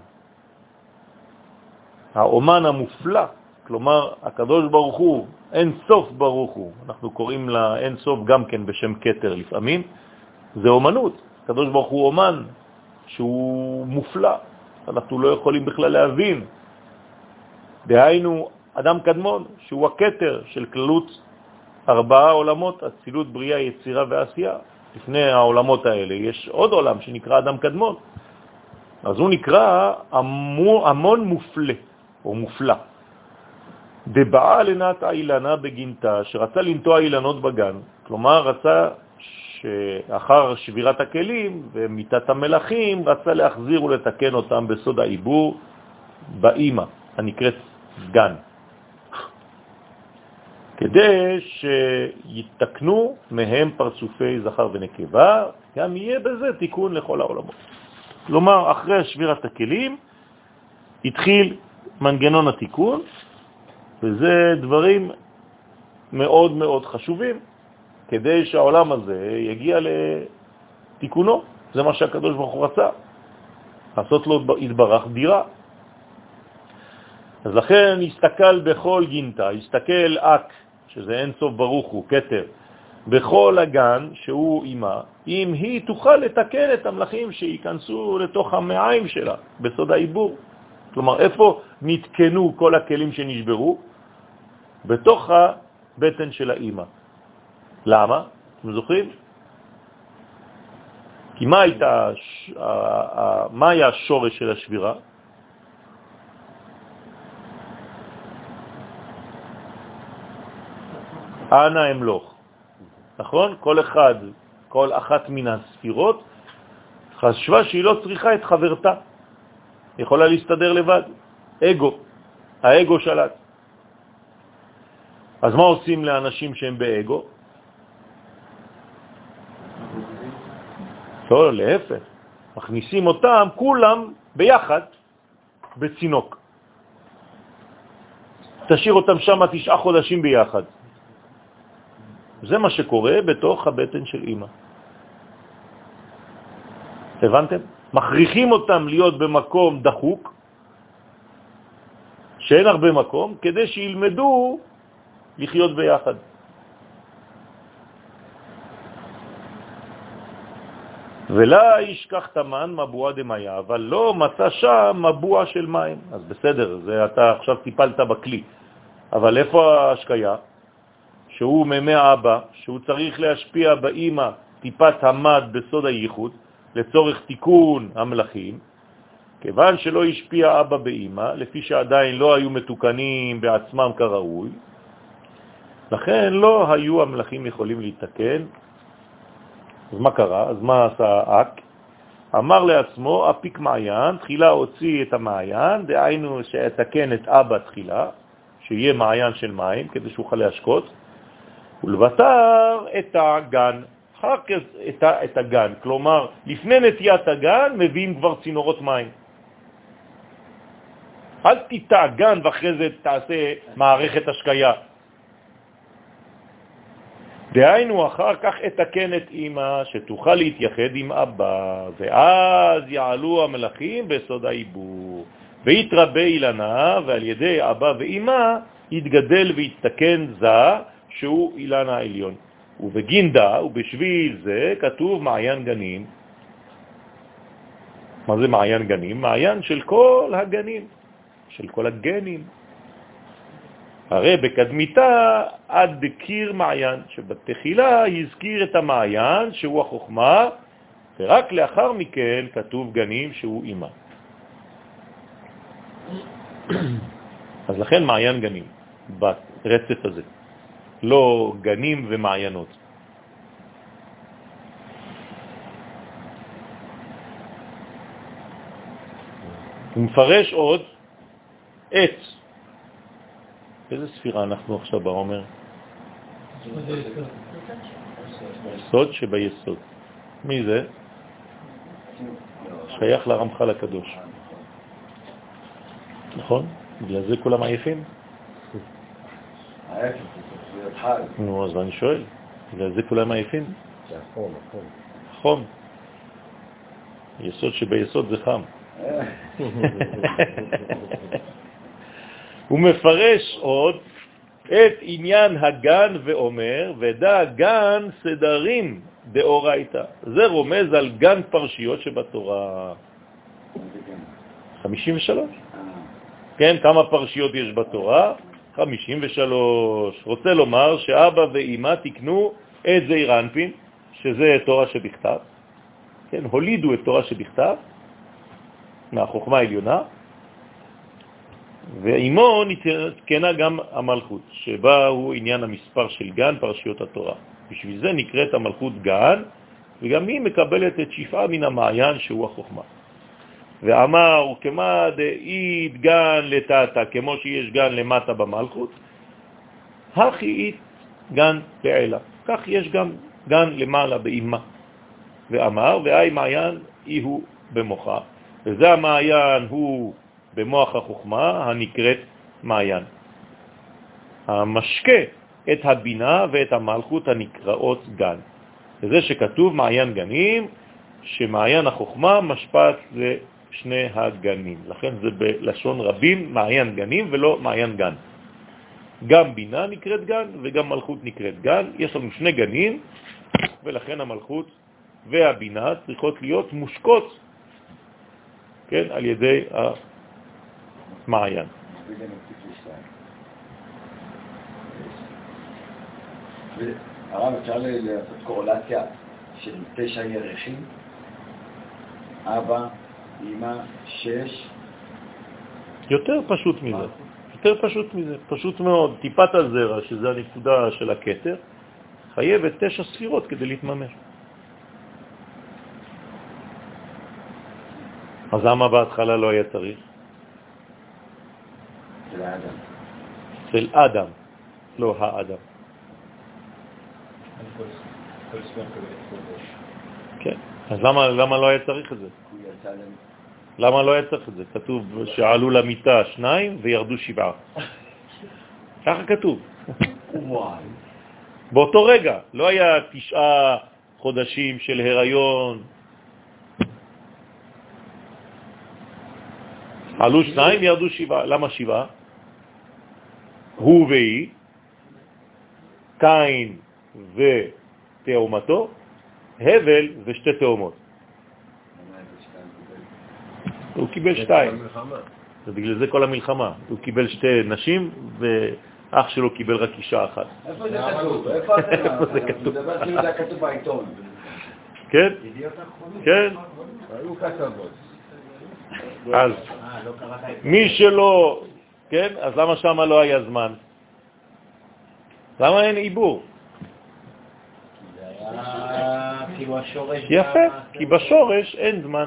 האומן המופלא, כלומר, הקדוש ברוך הוא, אין סוף ברוך הוא, אנחנו קוראים לה אין סוף גם כן בשם כתר לפעמים, זה אומנות. הקדוש ברוך הוא אומן שהוא מופלא, אנחנו לא יכולים בכלל להבין. דהיינו, אדם קדמון, שהוא הכתר של כללות ארבעה עולמות, אצילות, בריאה, יצירה ועשייה. לפני העולמות האלה יש עוד עולם שנקרא אדם קדמון. אז הוא נקרא המון מופלא. או מופלא. דבעה לנת אילנה בגינתה, שרצה לנטוע אילנות בגן, כלומר רצה שאחר שבירת הכלים ומיטת המלאכים, רצה להחזיר ולתקן אותם בסוד העיבור באימא, הנקראת גן. כדי שיתקנו מהם פרצופי זכר ונקבה, גם יהיה בזה תיקון לכל העולמות. כלומר, אחרי שבירת הכלים התחיל מנגנון התיקון, וזה דברים מאוד מאוד חשובים כדי שהעולם הזה יגיע לתיקונו. זה מה שהקדוש ברוך הוא רצה, לעשות לו התברך דירה. אז לכן הסתכל בכל גינתה, הסתכל אק, שזה אין סוף ברוך הוא, כתר, בכל הגן שהוא אימה, אם היא תוכל לתקן את המלאכים שייכנסו לתוך המעיים שלה, בסוד העיבור. כלומר, איפה נתקנו כל הכלים שנשברו? בתוך הבטן של האימא. למה? אתם זוכרים? כי מה, הייתה, מה היה השורש של השבירה? אנא אמלוך. נכון? כל אחד, כל אחת מן הספירות חשבה שהיא לא צריכה את חברתה, יכולה להסתדר לבד. אגו, האגו שלט. אז מה עושים לאנשים שהם באגו? לא, להפך, מכניסים אותם כולם ביחד בצינוק. תשאיר אותם שם תשעה חודשים ביחד. זה מה שקורה בתוך הבטן של אימא. הבנתם? מכריחים אותם להיות במקום דחוק, שאין הרבה מקום, כדי שילמדו לחיות ביחד. ולה ישכח תמן מבוע דמיה, אבל לא מצא שם מבוע של מים. אז בסדר, זה אתה עכשיו טיפלת בכלי. אבל איפה ההשקיה? שהוא ממי אבא, שהוא צריך להשפיע באימא טיפת המד בסוד הייחוד, לצורך תיקון המלאכים, כיוון שלא השפיע אבא באימא, לפי שעדיין לא היו מתוקנים בעצמם כראוי, לכן לא היו המלאכים יכולים להתקן. אז מה קרה? אז מה עשה אק? אמר לעצמו, אפיק מעיין, תחילה הוציא את המעיין, דהיינו שיתקן את אבא תחילה, שיהיה מעיין של מים, כדי שהוא יוכל להשקות, ולבטר את הגן, אחר כך את, את הגן, כלומר, לפני נטיית הגן מביאים כבר צינורות מים. אל תיטע גן ואחרי זה תעשה מערכת השקיה. דהיינו, אחר כך אתקן את אמא, שתוכל להתייחד עם אבא, ואז יעלו המלאכים בסוד העיבור, ויתרבה אילנה, ועל ידי אבא ואמא יתגדל ויתקן זה, שהוא אילן העליון. ובגינדה ובשביל זה כתוב מעיין גנים. מה זה מעיין גנים? מעיין של כל הגנים, של כל הגנים. הרי בקדמיתה עד קיר מעיין, שבתחילה הזכיר את המעיין שהוא החוכמה, ורק לאחר מכן כתוב גנים שהוא אימא. אז לכן מעיין גנים, ברצף הזה. לא גנים ומעיינות. הוא מפרש עוד את. איזה ספירה אנחנו עכשיו בעומר? סוד שביסוד. מי זה? שייך לרמח"ל הקדוש. נכון? בגלל זה כולם עייפים? נו, אז אני שואל, בגלל זה כולם עייפים? זה החום, החום. חום. יסוד שביסוד זה חם. הוא מפרש עוד את עניין הגן ואומר, ודע גן סדרים דאורייתא. זה רומז על גן פרשיות שבתורה. 53. אה. כן, כמה פרשיות יש בתורה? 53. רוצה לומר שאבא ואימא תקנו את זעיר אנפין, שזה תורה שבכתב, כן, הולידו את תורה שבכתב, מהחוכמה העליונה, ועימו נתקנה גם המלכות, שבה הוא עניין המספר של גן פרשיות התורה. בשביל זה נקראת המלכות גן, וגם היא מקבלת את שפעה מן המעיין שהוא החוכמה. ואמר, וכמה דאית גן לטאטה, כמו שיש גן למטה במלכות, הכי אית גן פעלה. כך יש גם גן למעלה באימה. ואמר, והי מעיין אי הוא במוחה. וזה המעיין הוא במוח החוכמה הנקראת מעיין. המשקה את הבינה ואת המלכות הנקראות גן. וזה שכתוב מעיין גנים, שמעיין החוכמה משפט לשני הגנים. לכן זה בלשון רבים מעיין גנים ולא מעיין גן. גם בינה נקראת גן וגם מלכות נקראת גן. יש לנו שני גנים, ולכן המלכות והבינה צריכות להיות מושקות כן, על ידי המעיין. הרב, אפשר לעשות קורולציה של תשע ירחים? אבא, אמא, שש? יותר פשוט מזה. יותר פשוט מזה. פשוט מאוד. טיפת הזרע, שזה הנקודה של הקטר, חייבת תשע ספירות כדי להתממש. אז למה בהתחלה לא היה צריך? של אדם, לא האדם. כן, אז למה, למה לא היה צריך את זה? למה לא היה צריך את זה? כתוב שעלו למיטה שניים וירדו שבעה. ככה כתוב. באותו רגע, לא היה תשעה חודשים של הריון. עלו שניים, ירדו שבעה. למה שבעה? הוא והיא, קין ותאומתו, הבל ושתי תאומות. הוא קיבל שתיים. ובגלל זה כל המלחמה. הוא קיבל שתי נשים, ואח שלו קיבל רק אישה אחת. איפה זה כתוב? איפה זה כתוב? זה כאילו זה כתוב בעיתון. כן? כן. היו כתבות. אז מי שלא, כן? אז למה שם לא היה זמן? למה אין עיבור? כאילו. יפה, כי בשורש אין זמן.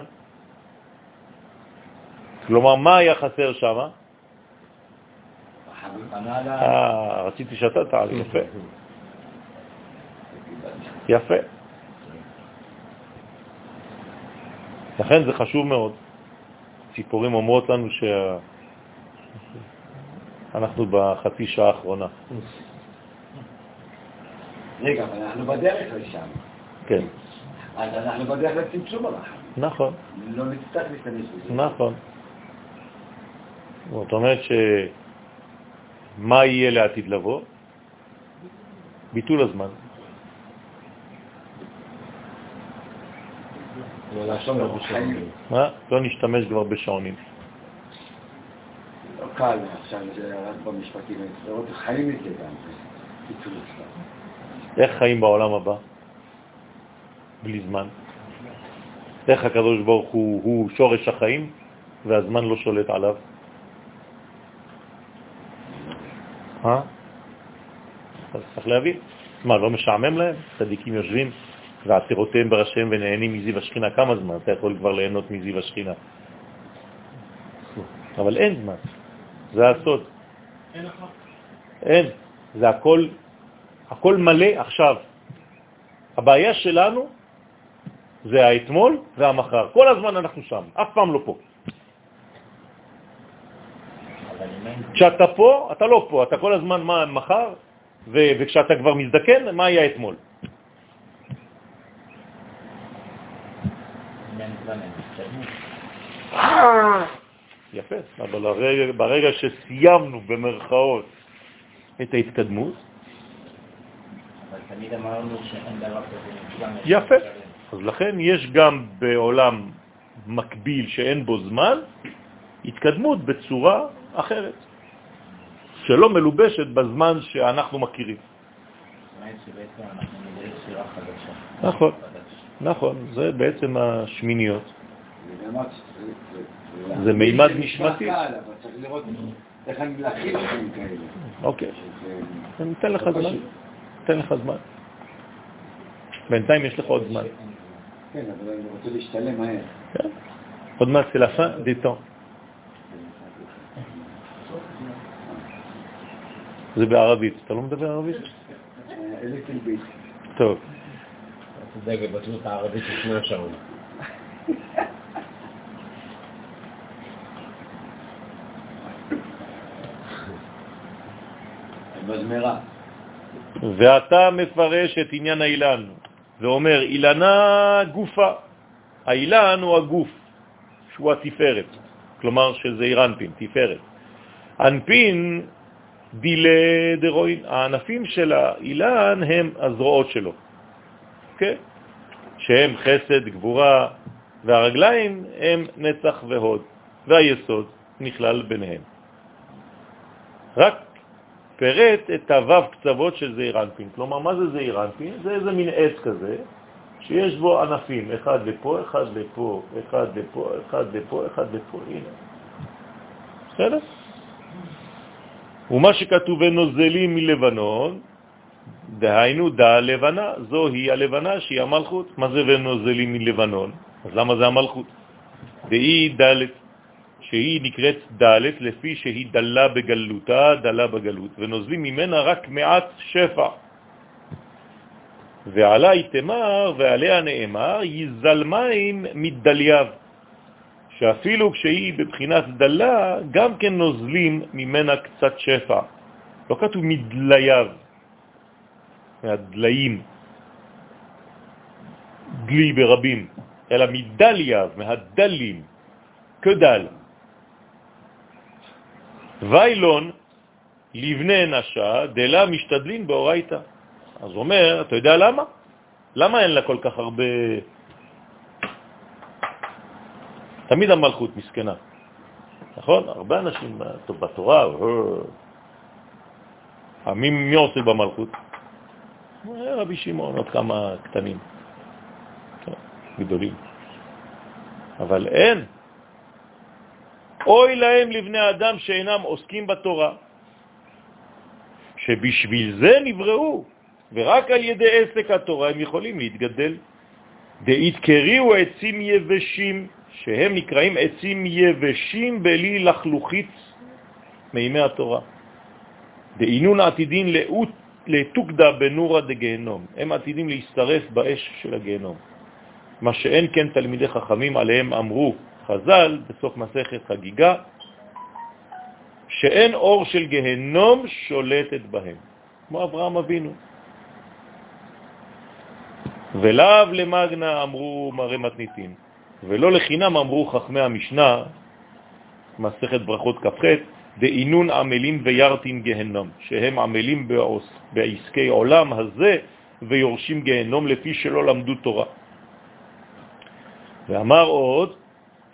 כלומר, מה היה חסר שם? אה, רציתי שאתה תעלה, יפה. יפה. לכן זה חשוב מאוד. ציפורים אומרות לנו שאנחנו בחצי שעה האחרונה. רגע, אבל אנחנו בדרך לשם. כן. אז אנחנו בדרך לצמצום הרחם. נכון. לא נצטרך להשתמש בזה. נכון. זאת אומרת שמה יהיה לעתיד לבוא? ביטול הזמן. מה? לא נשתמש כבר בשעונים. קל עכשיו, זה רק במשפטים האלה. חיים את זה גם. הזמן. איך חיים בעולם הבא? בלי זמן. איך הקדוש ברוך הוא, הוא שורש החיים והזמן לא שולט עליו? אה? אז צריך להבין. מה, לא משעמם להם? צדיקים יושבים ועצירותיהם בראשיהם ונהנים מזיו השכינה. כמה זמן אתה יכול כבר ליהנות מזיו השכינה? אבל אין זמן. זה הסוד. אין אין. זה הכל, הכל מלא עכשיו. הבעיה שלנו זה האתמול והמחר. כל הזמן אנחנו שם, אף פעם לא פה. כשאתה פה, אתה לא פה, אתה כל הזמן מה מחר, וכשאתה כבר מזדקן, מה היה אתמול? יפה, אבל ברגע, ברגע שסיימנו במרכאות את ההתקדמות, אבל תמיד אמרנו שאין דבר כזה יפה. אז לכן יש גם בעולם מקביל שאין בו זמן, התקדמות בצורה אחרת, שלא מלובשת בזמן שאנחנו מכירים. נכון, נכון, זה בעצם השמיניות. זה מימד נשמתי. אבל צריך לראות איך אני להכין דברים כאלה. אוקיי, אני אתן לך זמן. אתן לך זמן. בינתיים יש לך עוד זמן. כן, אבל אני רוצה להשתלם מהר. כן? עוד מעט זה לפן. זה בערבית. אתה לא מדבר ערבית? אה. טוב. אתה צודק, ובטלו את הערבית לפני השעון. מזמרה. ואתה מפרש את עניין האילן, ואומר, אילנה גופה. האילן הוא הגוף, שהוא התפארת, כלומר שזה אירנפין, תפארת. אנפין דילה דרוין, הענפים של האילן הם הזרועות שלו, כן? שהם חסד, גבורה, והרגליים הם נצח והוד, והיסוד נכלל ביניהם. רק פירט את הוו קצוות של זעיר אנפין. כלומר, מה זה זעיר אנפין? זה איזה מין עץ כזה, שיש בו ענפים, אחד לפה, אחד לפה, אחד לפה, אחד לפה, אחד לפה, הנה. בסדר? ומה שכתוב ונוזלים מלבנון, דהיינו דה לבנה, זוהי הלבנה שהיא המלכות. מה זה ונוזלים מלבנון? אז למה זה המלכות? והיא דלת, שהיא נקראת דלת לפי שהיא דלה בגלותה, דלה בגלות, ונוזלים ממנה רק מעט שפע. ועלי תמר ועליה נאמר, יזל מים מדלייו, שאפילו כשהיא בבחינת דלה, גם כן נוזלים ממנה קצת שפע. לא כתוב מדלייו, מהדליים, דלי ברבים, אלא מדלייו, מהדלים, כדל. ויילון לבני נשה דלה משתדלין באורייתא. אז הוא אומר, אתה יודע למה? למה אין לה כל כך הרבה... תמיד המלכות מסכנה, נכון? הרבה אנשים בתורה, אה, מי, מי עושה במלכות? אה, רבי שמעון, עוד כמה קטנים, כן, גדולים. אבל אין. אוי להם לבני אדם שאינם עוסקים בתורה, שבשביל זה נבראו, ורק על ידי עסק התורה הם יכולים להתגדל. דהתקריאו עצים יבשים, שהם נקראים עצים יבשים בלי לחלוכית מימי התורה. דעינון עתידין לאות, בנורה דגהנום, הם עתידים להסתרף באש של הגהנום. מה שאין כן תלמידי חכמים עליהם אמרו חז"ל בסוף מסכת חגיגה, שאין אור של גהנום שולטת בהם, כמו אברהם אבינו. ולאו למגנה אמרו מראה מתניתין, ולא לחינם אמרו חכמי המשנה, מסכת ברכות כ"ח, דאינון עמלים וירתין גהנום, שהם עמלים בעוס, בעסקי עולם הזה ויורשים גהנום לפי שלא למדו תורה. ואמר עוד,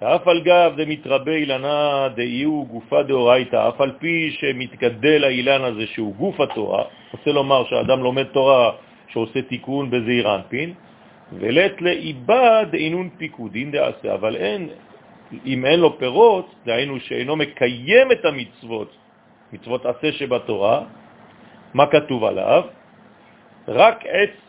אף על גב דמתרבה אילנה דאיהו גופה דאורייתא, אף על פי שמתגדל האילן הזה שהוא גוף התורה, רוצה לומר שהאדם לומד תורה שעושה תיקון בזעיר אנפין, ולת לאיבא דאינון פיקודין דעשה, אבל אין, אם אין לו פירות, דהיינו שאינו מקיים את המצוות, מצוות עשה שבתורה, מה כתוב עליו? רק עץ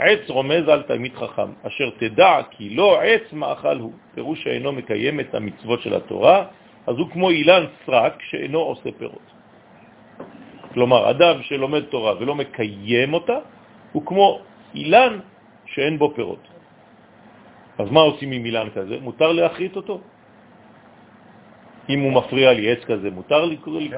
עץ רומז על תלמיד חכם, אשר תדע כי לא עץ מאכל הוא, פירוש שאינו מקיים את המצוות של התורה, אז הוא כמו אילן סרק שאינו עושה פירות. כלומר, אדם שלומד תורה ולא מקיים אותה, הוא כמו אילן שאין בו פירות. אז מה עושים עם אילן כזה? מותר להחריט אותו. אם הוא מפריע לי עץ כזה, מותר לקרוא